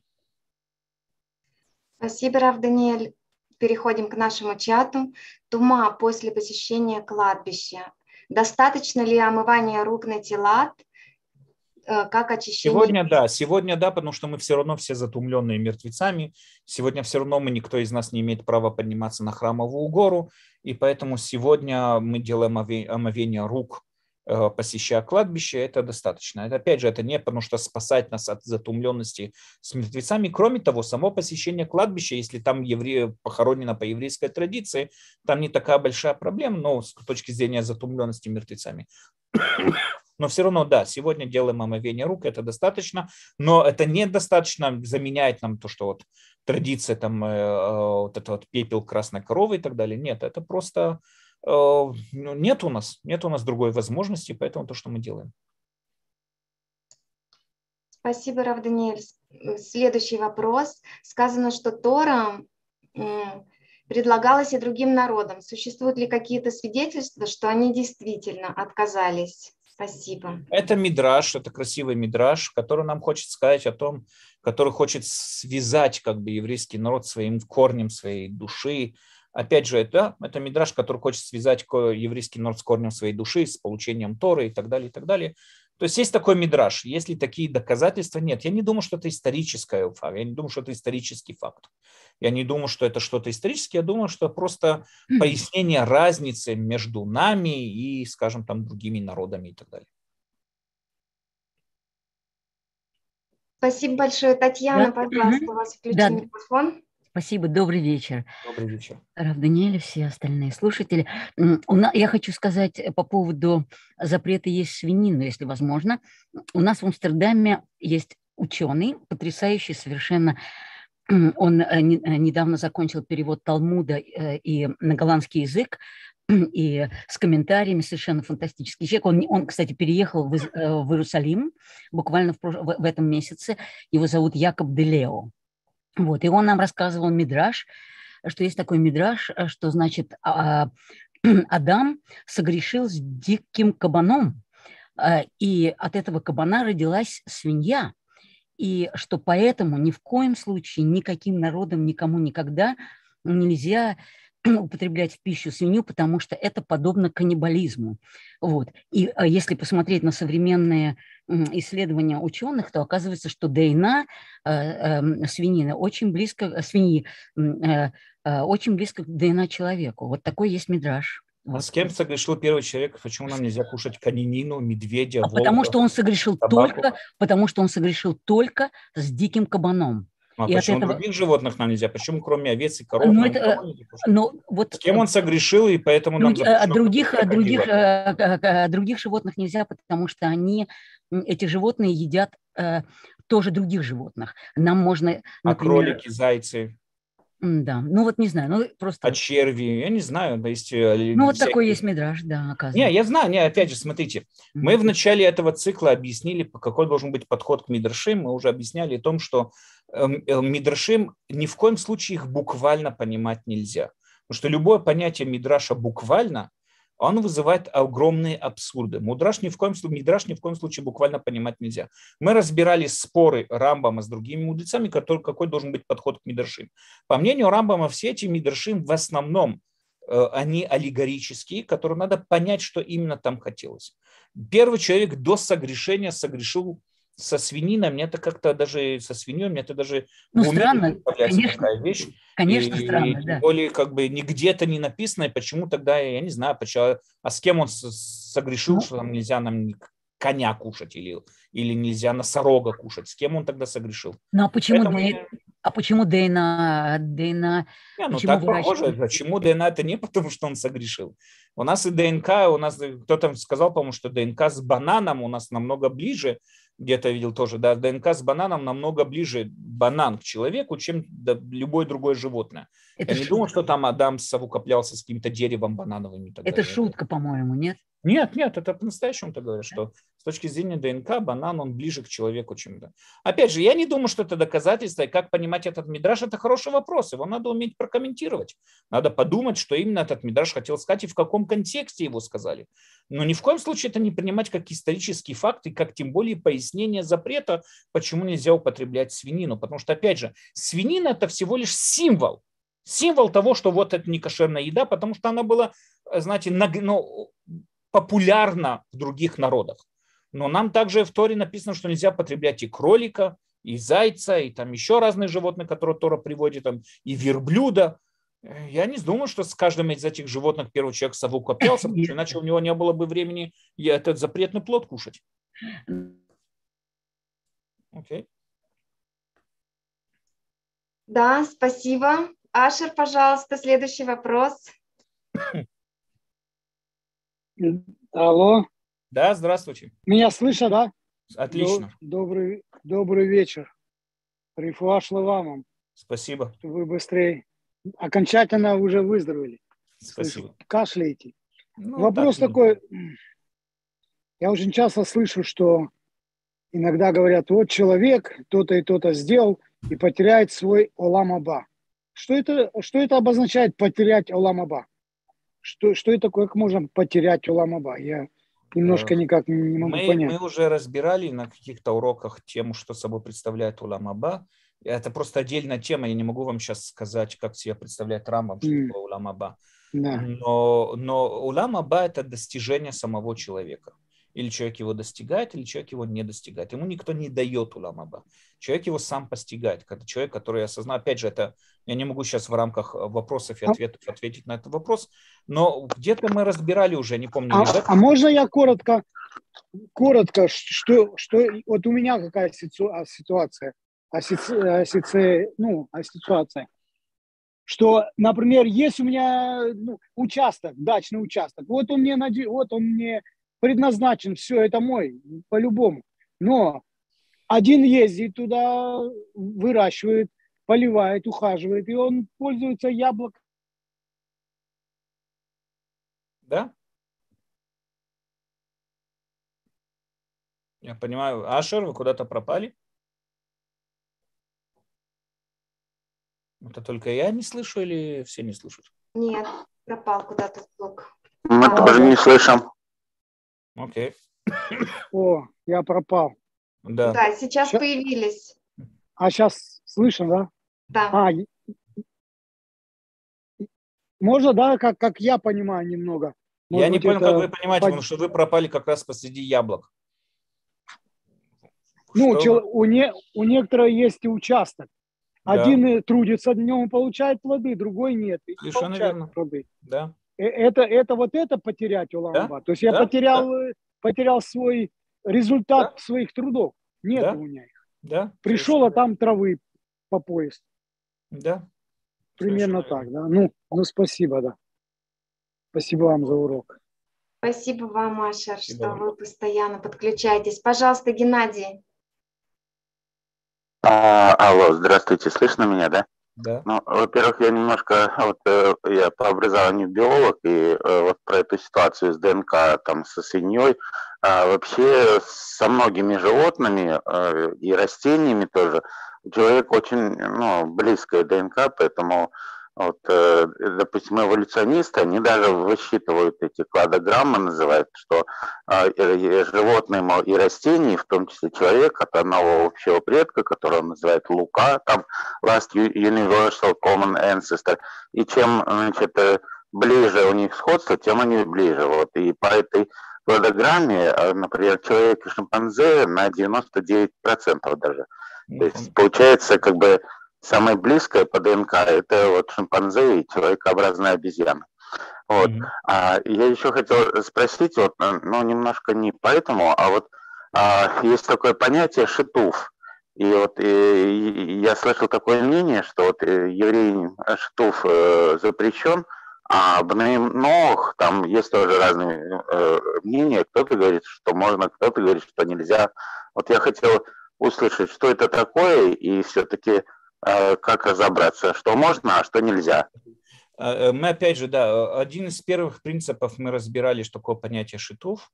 Спасибо, Рав Даниэль. Переходим к нашему чату. Тума после посещения кладбища. Достаточно ли омывания рук на телат – как очищение? Сегодня да, сегодня да, потому что мы все равно все затумленные мертвецами. Сегодня все равно мы, никто из нас не имеет права подниматься на храмовую гору, и поэтому сегодня мы делаем омовение рук, э, посещая кладбище, это достаточно. Это, опять же, это не потому что спасать нас от затумленности с мертвецами. Кроме того, само посещение кладбища, если там евреи похоронено по еврейской традиции, там не такая большая проблема, но с точки зрения затумленности мертвецами но все равно, да, сегодня делаем омовение рук, это достаточно, но это недостаточно заменяет нам то, что вот традиция, там, э, э, вот это вот пепел красной коровы и так далее. Нет, это просто э, ну, нет у нас, нет у нас другой возможности, поэтому то, что мы делаем. Спасибо, Рав Даниэль. Следующий вопрос. Сказано, что Тора предлагалась и другим народам. Существуют ли какие-то свидетельства, что они действительно отказались Спасибо. Это мидраж, это красивый мидраж, который нам хочет сказать о том, который хочет связать как бы еврейский народ своим корнем своей души. Опять же, это, это мидраж, который хочет связать еврейский народ с корнем своей души, с получением Торы и так далее, и так далее. То есть есть такой мидраж. Если такие доказательства нет, я не думаю, что это историческая факт. Я не думаю, что это исторический факт. Я не думаю, что это что-то историческое. Я думаю, что просто пояснение разницы между нами и, скажем, там другими народами и так далее. Спасибо большое, Татьяна. Да. Пожалуйста, у вас включен да. микрофон. Спасибо, добрый вечер. Добрый вечер. Рав Даниэль, все остальные слушатели. Я хочу сказать по поводу запрета есть свинину, если возможно. У нас в Амстердаме есть ученый, потрясающий совершенно он э, э, недавно закончил перевод Талмуда э, и на голландский язык, и с комментариями совершенно фантастический человек. Он, он кстати, переехал в, в Иерусалим буквально в, в, в этом месяце. Его зовут Якоб Делео. Вот, и он нам рассказывал мидраж, что есть такой мидраж, что, значит, а, *clears throat* Адам согрешил с диким кабаном, э, и от этого кабана родилась свинья, и что поэтому ни в коем случае никаким народом никому никогда нельзя *clears throat* употреблять в пищу свинью, потому что это подобно каннибализму. Вот. И а, если посмотреть на современные исследования ученых, то оказывается, что ДНК э, эм, свинины очень близко, э, свиньи э, очень близко к ДНК человеку. Вот такой есть мидраж. А с кем согрешил первый человек? Почему нам нельзя кушать конинину, медведя, а волка, Потому что он согрешил собаку? только, потому что он согрешил только с диким кабаном. Ну, а И почему этого- других животных нам нельзя? Почему кроме овец и коров? Ну, нам это, нельзя кушать? Ну, вот С кем он согрешил, и поэтому нам Други- а запрещено других, а других, э, э, э, других животных нельзя, потому что они, эти животные едят э, тоже других животных. Нам можно, А например, кролики, зайцы, да, ну вот не знаю, ну просто, а черви? Я не знаю. да, Есть, э, ну вот всякие- такой есть мидраж, да, Не, оказывается. я знаю, не, опять же, смотрите, мы в начале этого цикла объяснили, какой должен быть подход к мидрашим. Мы уже объясняли о том, что эм, э, мидрашим ни в коем случае их буквально понимать нельзя. Потому что любое понятие мидраша буквально, он вызывает огромные абсурды. Мудраш ни в коем случае, мидраш ни в коем случае буквально понимать нельзя. Мы разбирали споры Рамбама с другими мудрецами, который, какой должен быть подход к мидрашим. По мнению Рамбама, все эти мидрашим в основном э, они аллегорические, которые надо понять, что именно там хотелось. Первый человек до согрешения согрешил со свининой, мне это как-то даже со свиньей, мне это даже Ну, странно, конечно. такая вещь. Конечно, И странно, тем да. более, как бы нигде-то не написано, и почему тогда, я не знаю, почему, а с кем он согрешил, Ну. что там нельзя нам коня кушать или, или нельзя носорога кушать. С кем он тогда согрешил? Ну а почему, Поэтому я- а почему Дейна, Дейна, Не, ну Почему так похоже. выращивают? Почему ДНК это не *laughs* потому, что он согрешил. У нас и ДНК, у нас кто-то сказал, по-моему, что ДНК с бананом у нас намного ближе, где-то видел тоже, да, ДНК с бананом намного ближе банан к человеку, чем любое другое животное. это, Я не шу- думал, что там Адам совокоплялся с каким-то деревом банановым. и так это далее. шутка, по-моему, нет? Нет, нет, это по-настоящему так говорят, что с точки зрения ДНК банан, он ближе к человеку, чем да. Опять же, я не думаю, что это доказательство, и как понимать этот мидраж, это хороший вопрос, его надо уметь прокомментировать. Надо подумать, что именно этот мидраж хотел сказать и в каком контексте его сказали. Но ни в коем случае это не принимать как исторический факт, и как тем более пояснение запрета, почему нельзя употреблять свинину. Потому что, опять же, свинина – это всего лишь символ. Символ того, что вот это не кошерная еда, потому что она была, знаете, ну, популярна в других народах. Но нам также в Торе написано, что нельзя потреблять и кролика, и зайца, и там еще разные животные, которые Тора приводит, там, и верблюда. Э, Я не думаю, что с каждым из этих животных первый человек совокуплялся, потому что *coughs* иначе у него не было бы времени этот запретный плод кушать. Окей. Да, спасибо. Ашер, пожалуйста, следующий вопрос. *coughs* Алло, Да, здравствуйте. меня слышно, да? Отлично. До- Добрый, добрый вечер. Рифуа вам, Спасибо. чтобы вы быстрее окончательно уже выздоровели. Спасибо. Слышу, Кашляете. Ну, Вопрос так, такой. Я очень часто слышу, что иногда говорят, вот человек то-то и то-то сделал и потеряет свой Оламаба. Что это, что это обозначает потерять Оламаба? Что, что это такое, как можно потерять Оламаба? Я немножко Э, никак не могу Мы, понять. мы уже разбирали на каких-то уроках тему, что собой представляет Улам Аба. Это просто отдельная тема, я не могу вам сейчас сказать, как себе представляет Рамбам, что М. такое Улам Аба. Да. Но, но Улам Аба – это достижение самого человека. Или человек его достигает, или человек его не достигает. Ему никто не дает Улам Аба. Человек его сам постигает. Это человек, который осознал. Опять же, это я не могу сейчас в рамках э, вопросов и А- ответов ответить на этот вопрос, но где-то мы разбирали уже, не помню. А, а можно я коротко, коротко, что, что вот у меня какая а, ситуация, а сиц- а, сице- ну, а ситуация, что, например, есть у меня ну, участок, дачный участок, вот он мне, наде- вот он мне предназначен, все, это мой, по-любому, но один ездит туда, выращивает, поливает, ухаживает, и он пользуется яблоком, Да? Я понимаю. Ашер, вы куда-то пропали? Это только я не слышу или все не слышат? Нет, пропал куда-то звук. Мы тоже не слышим. Окей. о, я пропал. Да. Да, сейчас Ща- появились. А сейчас слышно, да? Да. А, и- можно, да, как, как я понимаю немного. я Может не быть, понял, это как вы понимаете, потому что вы пропали как раз посреди яблок. Ну, Что у, не, у некоторых есть и участок. Да. Один трудится днем, получает плоды, другой нет. и не Совершенно верно. плоды. Да. Э, Это, это вот это потерять Уламба. То есть я Да, потерял, э, потерял свой результат Да. своих трудов. Нет Да. у меня их. Да. Пришел, а там травы по пояс. Да. Примерно Совершенно так, да. Ну, ну, спасибо, да. Спасибо вам за урок. Спасибо вам, Маша, Спасибо что вам. вы постоянно подключаетесь. Пожалуйста, Геннадий. А, алло, здравствуйте, слышно меня, да? Да. Ну, во-первых, я немножко, вот э, я по образованию биолог, и э, вот про эту ситуацию с ДНК там со свиньей, а вообще со многими животными э, и растениями тоже, у человека очень, ну, близкая ДНК, поэтому вот, э, допустим, эволюционисты, они даже высчитывают эти кладограммы, называют, что и животные и растения, в том числе человек, от одного общего предка, которого называют Лука, там Last Universal Common Ancestor. И чем значит, э, ближе у них сходство, тем они ближе. Вот. И по этой кладограмме, э, например, человек и шимпанзе на 99% даже. Ну, То есть получается как бы самое близкое по ДНК это вот шимпанзе и человекообразная обезьяна. Вот. Мгм. А, я еще хотел спросить, вот, э, ну, немножко не поэтому, а вот а, есть такое понятие шитуф. И вот э, и я слышал такое мнение, что вот э, еврей шитуф э, запрещен, а Бнейнох, там есть тоже разные э, мнения. Кто-то говорит, что можно, кто-то говорит, что нельзя. Вот я хотел услышать, что это такое, и все-таки как разобраться, что можно, а что нельзя. А, э, Мы опять же, да, один из первых принципов мы разбирали, что такое понятие шитов.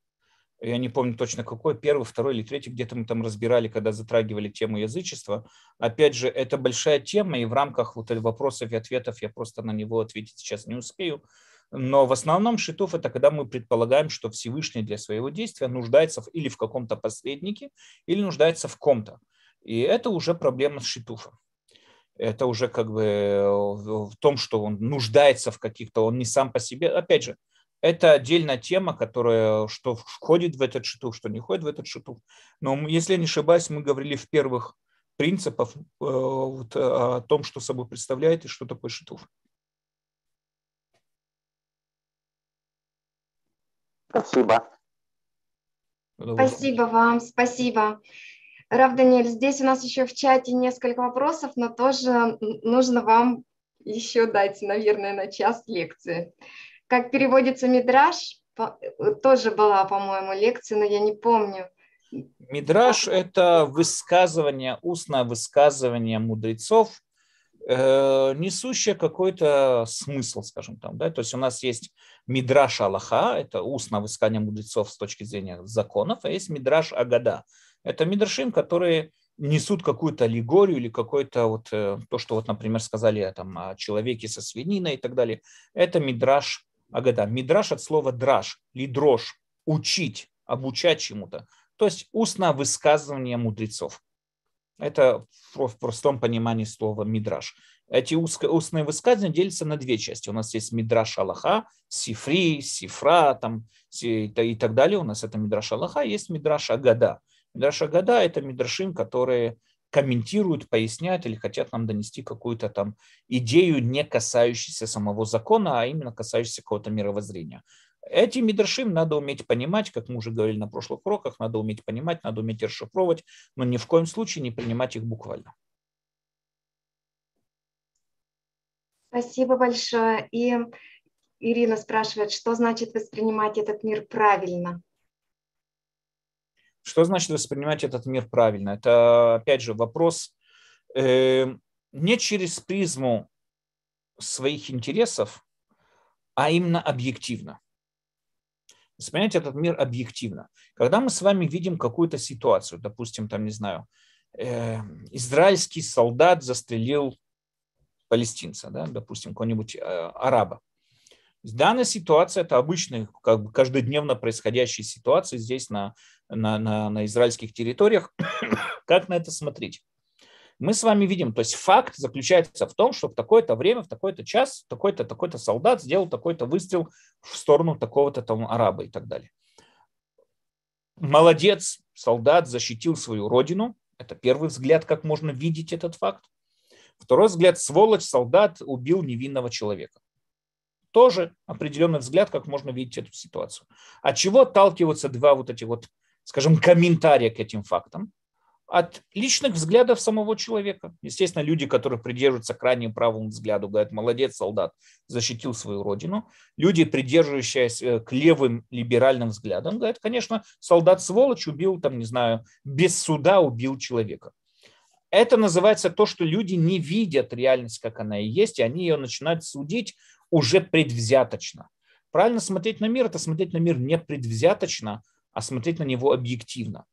Я не помню точно какой, первый, второй или третий, где-то мы там разбирали, когда затрагивали тему язычества. Опять же, это большая тема, и в рамках вот вопросов и ответов я просто на него ответить сейчас не успею. Но в основном шитов это когда мы предполагаем, что Всевышний для своего действия нуждается в, или в каком-то посреднике, или нуждается в ком-то. И это уже проблема с шитуфом это уже как бы э, в том, что он нуждается в каких-то, он не сам по себе. Опять же, это отдельная тема, которая что входит в этот шитуф, что не входит в этот шитуф. Но если я не ошибаюсь, мы говорили в первых принципах э, вот, о том, что собой представляет и что такое шитуф. Спасибо. Спасибо вам, спасибо. Рав Даниэль, здесь у нас еще в чате несколько вопросов, но тоже нужно вам еще дать, наверное, на час лекции. Как переводится мидраж, тоже была, по-моему, лекция, но я не помню. Мидраж – это высказывание, устное высказывание мудрецов, э, несущее какой-то смысл, скажем там. Да? То есть у нас есть мидраш Аллаха, это устное высказывание мудрецов с точки зрения законов, а есть мидраш Агада. Это мидрашим, которые несут какую-то аллегорию или какое-то вот то, что вот, например, сказали там, о человеке со свининой и так далее. Это мидраш Агада. Мидраш от слова драж, лидрош, учить, обучать чему-то. То есть устное высказывание мудрецов. Это в простом понимании слова мидраш. Эти устные высказывания делятся на две части. У нас есть мидраш Аллаха, сифри, сифра там, и так далее. У нас это мидраш Аллаха, есть мидраш Агада. Мидраш Агада – это мидрашим, которые комментируют, поясняют или хотят нам донести какую-то там идею, не касающуюся самого закона, а именно касающуюся какого-то мировоззрения. Эти мидрашим надо уметь понимать, как мы уже говорили на прошлых уроках, надо уметь понимать, надо уметь расшифровывать, но ни в коем случае не принимать их буквально. Спасибо большое. И Ирина спрашивает, что значит воспринимать этот мир правильно? Что значит воспринимать этот мир правильно? Это, опять же, вопрос э, не через призму своих интересов, а именно объективно. Воспринять этот мир объективно. Когда мы с вами видим какую-то ситуацию, допустим, там, не знаю, э, израильский солдат застрелил палестинца, да, допустим, какого-нибудь э, араба. Данная ситуация – это обычная, как бы каждодневно происходящая ситуация здесь на, на, на, на израильских территориях. *coughs* как на это смотреть? Мы с вами видим, то есть факт заключается в том, что в такое-то время, в такой-то час такой-то такой-то солдат сделал такой-то выстрел в сторону такого-то там араба и так далее. Молодец, солдат защитил свою родину. Это первый взгляд, как можно видеть этот факт. Второй взгляд, сволочь, солдат убил невинного человека тоже определенный взгляд, как можно видеть эту ситуацию. От чего отталкиваются два вот эти вот, скажем, комментария к этим фактам? от личных взглядов самого человека. Естественно, люди, которые придерживаются крайне правому взгляду, говорят, молодец, солдат, защитил свою родину. Люди, придерживающиеся э, к левым либеральным взглядам, говорят, конечно, солдат сволочь убил, там, не знаю, без суда убил человека. Это называется то, что люди не видят реальность, как она и есть, и они ее начинают судить уже предвзяточно. Правильно смотреть на мир – это смотреть на мир не предвзяточно, а смотреть на него объективно.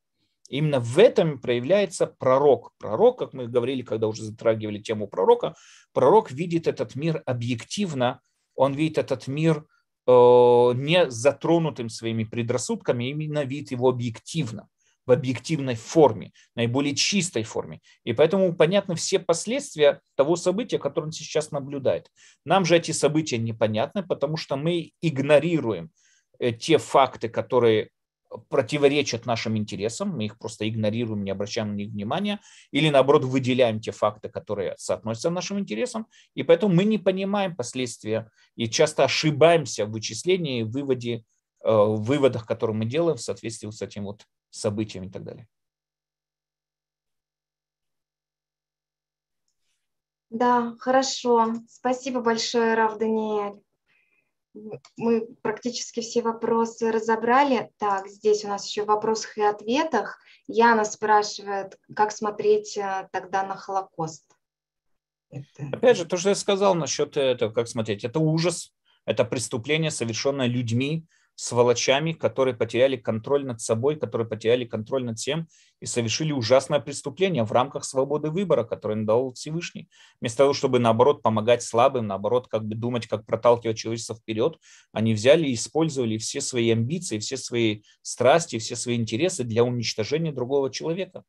Именно в этом проявляется пророк. Пророк, как мы говорили, когда уже затрагивали тему пророка, пророк видит этот мир объективно, он видит этот мир э, не затронутым своими предрассудками, именно видит его объективно, в объективной форме, наиболее чистой форме. И поэтому понятны все последствия того события, которое он сейчас наблюдает. Нам же эти события непонятны, потому что мы игнорируем э, те факты, которые противоречат нашим интересам, мы их просто игнорируем, не обращаем на них внимания, или наоборот выделяем те факты, которые соотносятся нашим интересам, и поэтому мы не понимаем последствия и часто ошибаемся в вычислении, выводе, э, в выводах, которые мы делаем в соответствии с этим вот событием и так далее. Да, хорошо. Спасибо большое, Рав Даниэль мы практически все вопросы разобрали. Так, здесь у нас еще в вопросах и ответах. Яна спрашивает, как смотреть э, тогда на Холокост. Это... Опять же, то, что я сказал насчет этого, как смотреть, это ужас, это преступление, совершенное людьми, сволочами, которые потеряли контроль над собой, которые потеряли контроль над всем и совершили ужасное преступление в рамках свободы выбора, который дал Всевышний. Вместо того, чтобы, наоборот, помогать слабым, наоборот, как бы думать, как проталкивать человечество вперед, они взяли и использовали все свои амбиции, все свои страсти, все свои интересы для уничтожения другого человека.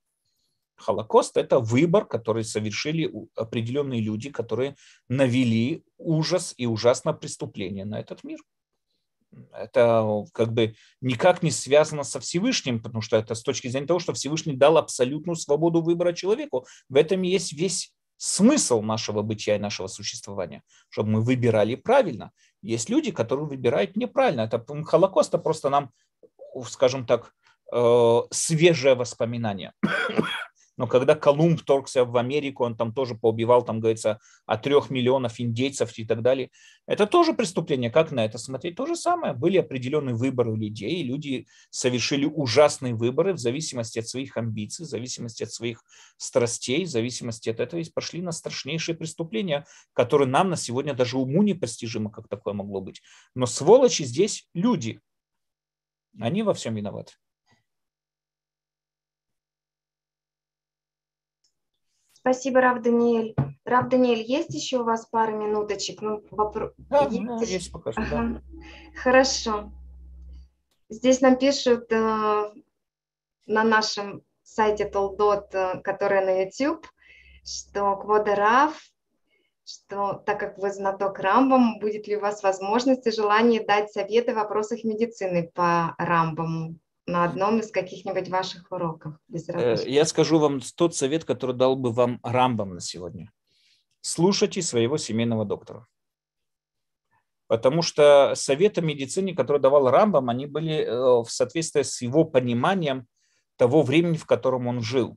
Холокост – это выбор, который совершили определенные люди, которые навели ужас и ужасное преступление на этот мир это как бы никак не связано со Всевышним, потому что это с точки зрения того, что Всевышний дал абсолютную свободу выбора человеку. В этом есть весь смысл нашего бытия и нашего существования, чтобы мы выбирали правильно. Есть люди, которые выбирают неправильно. Это Холокост, просто нам, скажем так, э, свежее воспоминание. Но когда Колумб торгся в Америку, он там тоже поубивал, там говорится, от трех миллионов индейцев и так далее. Это тоже преступление. Как на это смотреть? То же самое. Были определенные выборы у людей, и люди совершили ужасные выборы в зависимости от своих амбиций, в зависимости от своих страстей, в зависимости от этого и пошли на страшнейшие преступления, которые нам на сегодня даже уму непостижимо, как такое могло быть. Но сволочи здесь люди. Они во всем виноваты. Спасибо, Рав Даниэль. Рав Даниэль, есть еще у вас пару минуточек? Ну, вопро... Да, есть, да, есть пока что, ага. да. Хорошо. Здесь нам пишут э, на нашем сайте Толдот, э, который на YouTube, что Квода Рав, что так как вы знаток Рамбам, будет ли у вас возможность и желание дать советы в вопросах медицины по Рамбаму? На одном из каких-нибудь ваших уроков. Э, я скажу вам тот совет, который дал бы вам Рамбам на сегодня. Слушайте своего семейного доктора. Потому что советы медицине, которые давал Рамбам, они были э, в соответствии с его пониманием того времени, в котором он жил.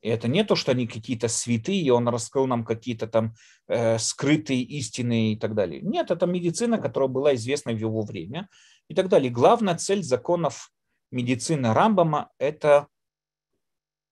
И это не то, что они какие-то святые, и он раскрыл нам какие-то там э, скрытые истины и так далее. Нет, это медицина, которая была известна в его время и так далее. Главная цель законов медицина Рамбама – это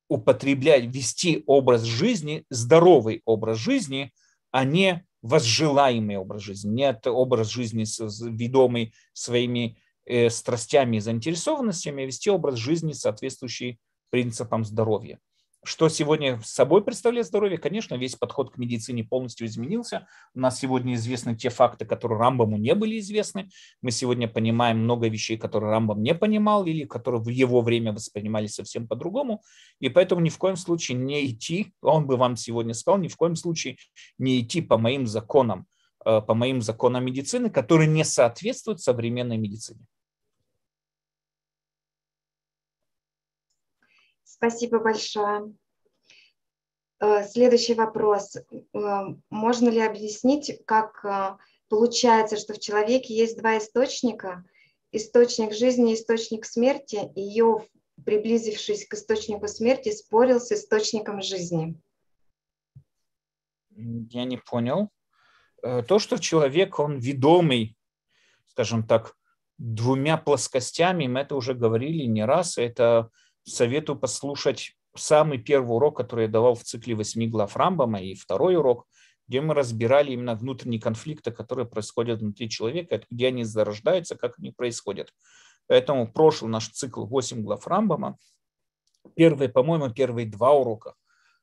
употреблять, вести образ жизни, здоровый образ жизни, а не возжелаемый образ жизни, не образ жизни, ведомый своими э, страстями и заинтересованностями, а вести образ жизни, соответствующий принципам здоровья. Что сегодня собой представляет здоровье? Конечно, весь подход к медицине полностью изменился. У нас сегодня известны те факты, которые Рамбаму не были известны. Мы сегодня понимаем много вещей, которые Рамбам не понимал или которые в его время воспринимались совсем по-другому. И поэтому ни в коем случае не идти, он бы вам сегодня сказал, ни в коем случае не идти по моим законам, э, по моим законам медицины, которые не соответствуют современной медицине. Спасибо большое. Э, следующий вопрос. Э, можно ли объяснить, как э, получается, что в человеке есть два источника, источник жизни и источник смерти, и Иов приблизившись к источнику смерти, спорил с источником жизни? Я не понял. То, что человек, он ведомый, скажем так, двумя плоскостями, мы это уже говорили не раз, это советую послушать самый первый урок, который я давал в цикле восьми глав Рамбама, и второй урок, где мы разбирали именно внутренние конфликты, которые происходят внутри человека, где они зарождаются, как они происходят. Поэтому прошлый наш цикл 8 глав Рамбама, первые, по-моему, первые два урока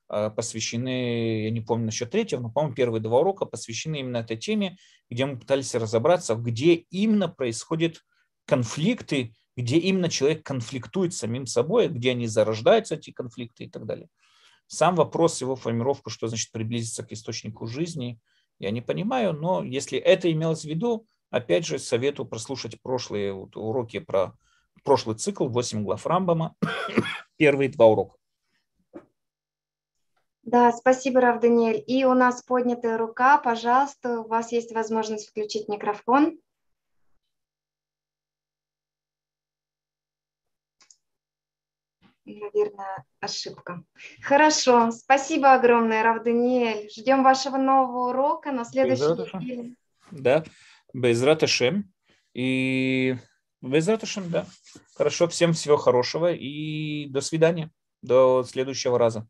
э, посвящены, я не помню насчет третьего, но, по-моему, первые два урока посвящены именно этой теме, где мы пытались разобраться, где именно происходят конфликты где именно человек конфликтует с самим собой, где они зарождаются, эти конфликты и так далее. Сам вопрос его формировку, что значит приблизиться к источнику жизни, я не понимаю, но если это имелось в виду, опять же, советую прослушать прошлые уроки про прошлый цикл, 8 глав Рамбама, *coughs* первые два урока. Да, спасибо, Рав Даниэль. И у нас поднятая рука. Пожалуйста, у вас есть возможность включить микрофон. Наверное, ошибка. Хорошо, спасибо огромное, Рав Даниэль. Ждем вашего нового урока на следующей неделе. Да, Безрат Ашем. И Безрат Ашем, да. Хорошо, всем всего хорошего и до свидания. До следующего раза.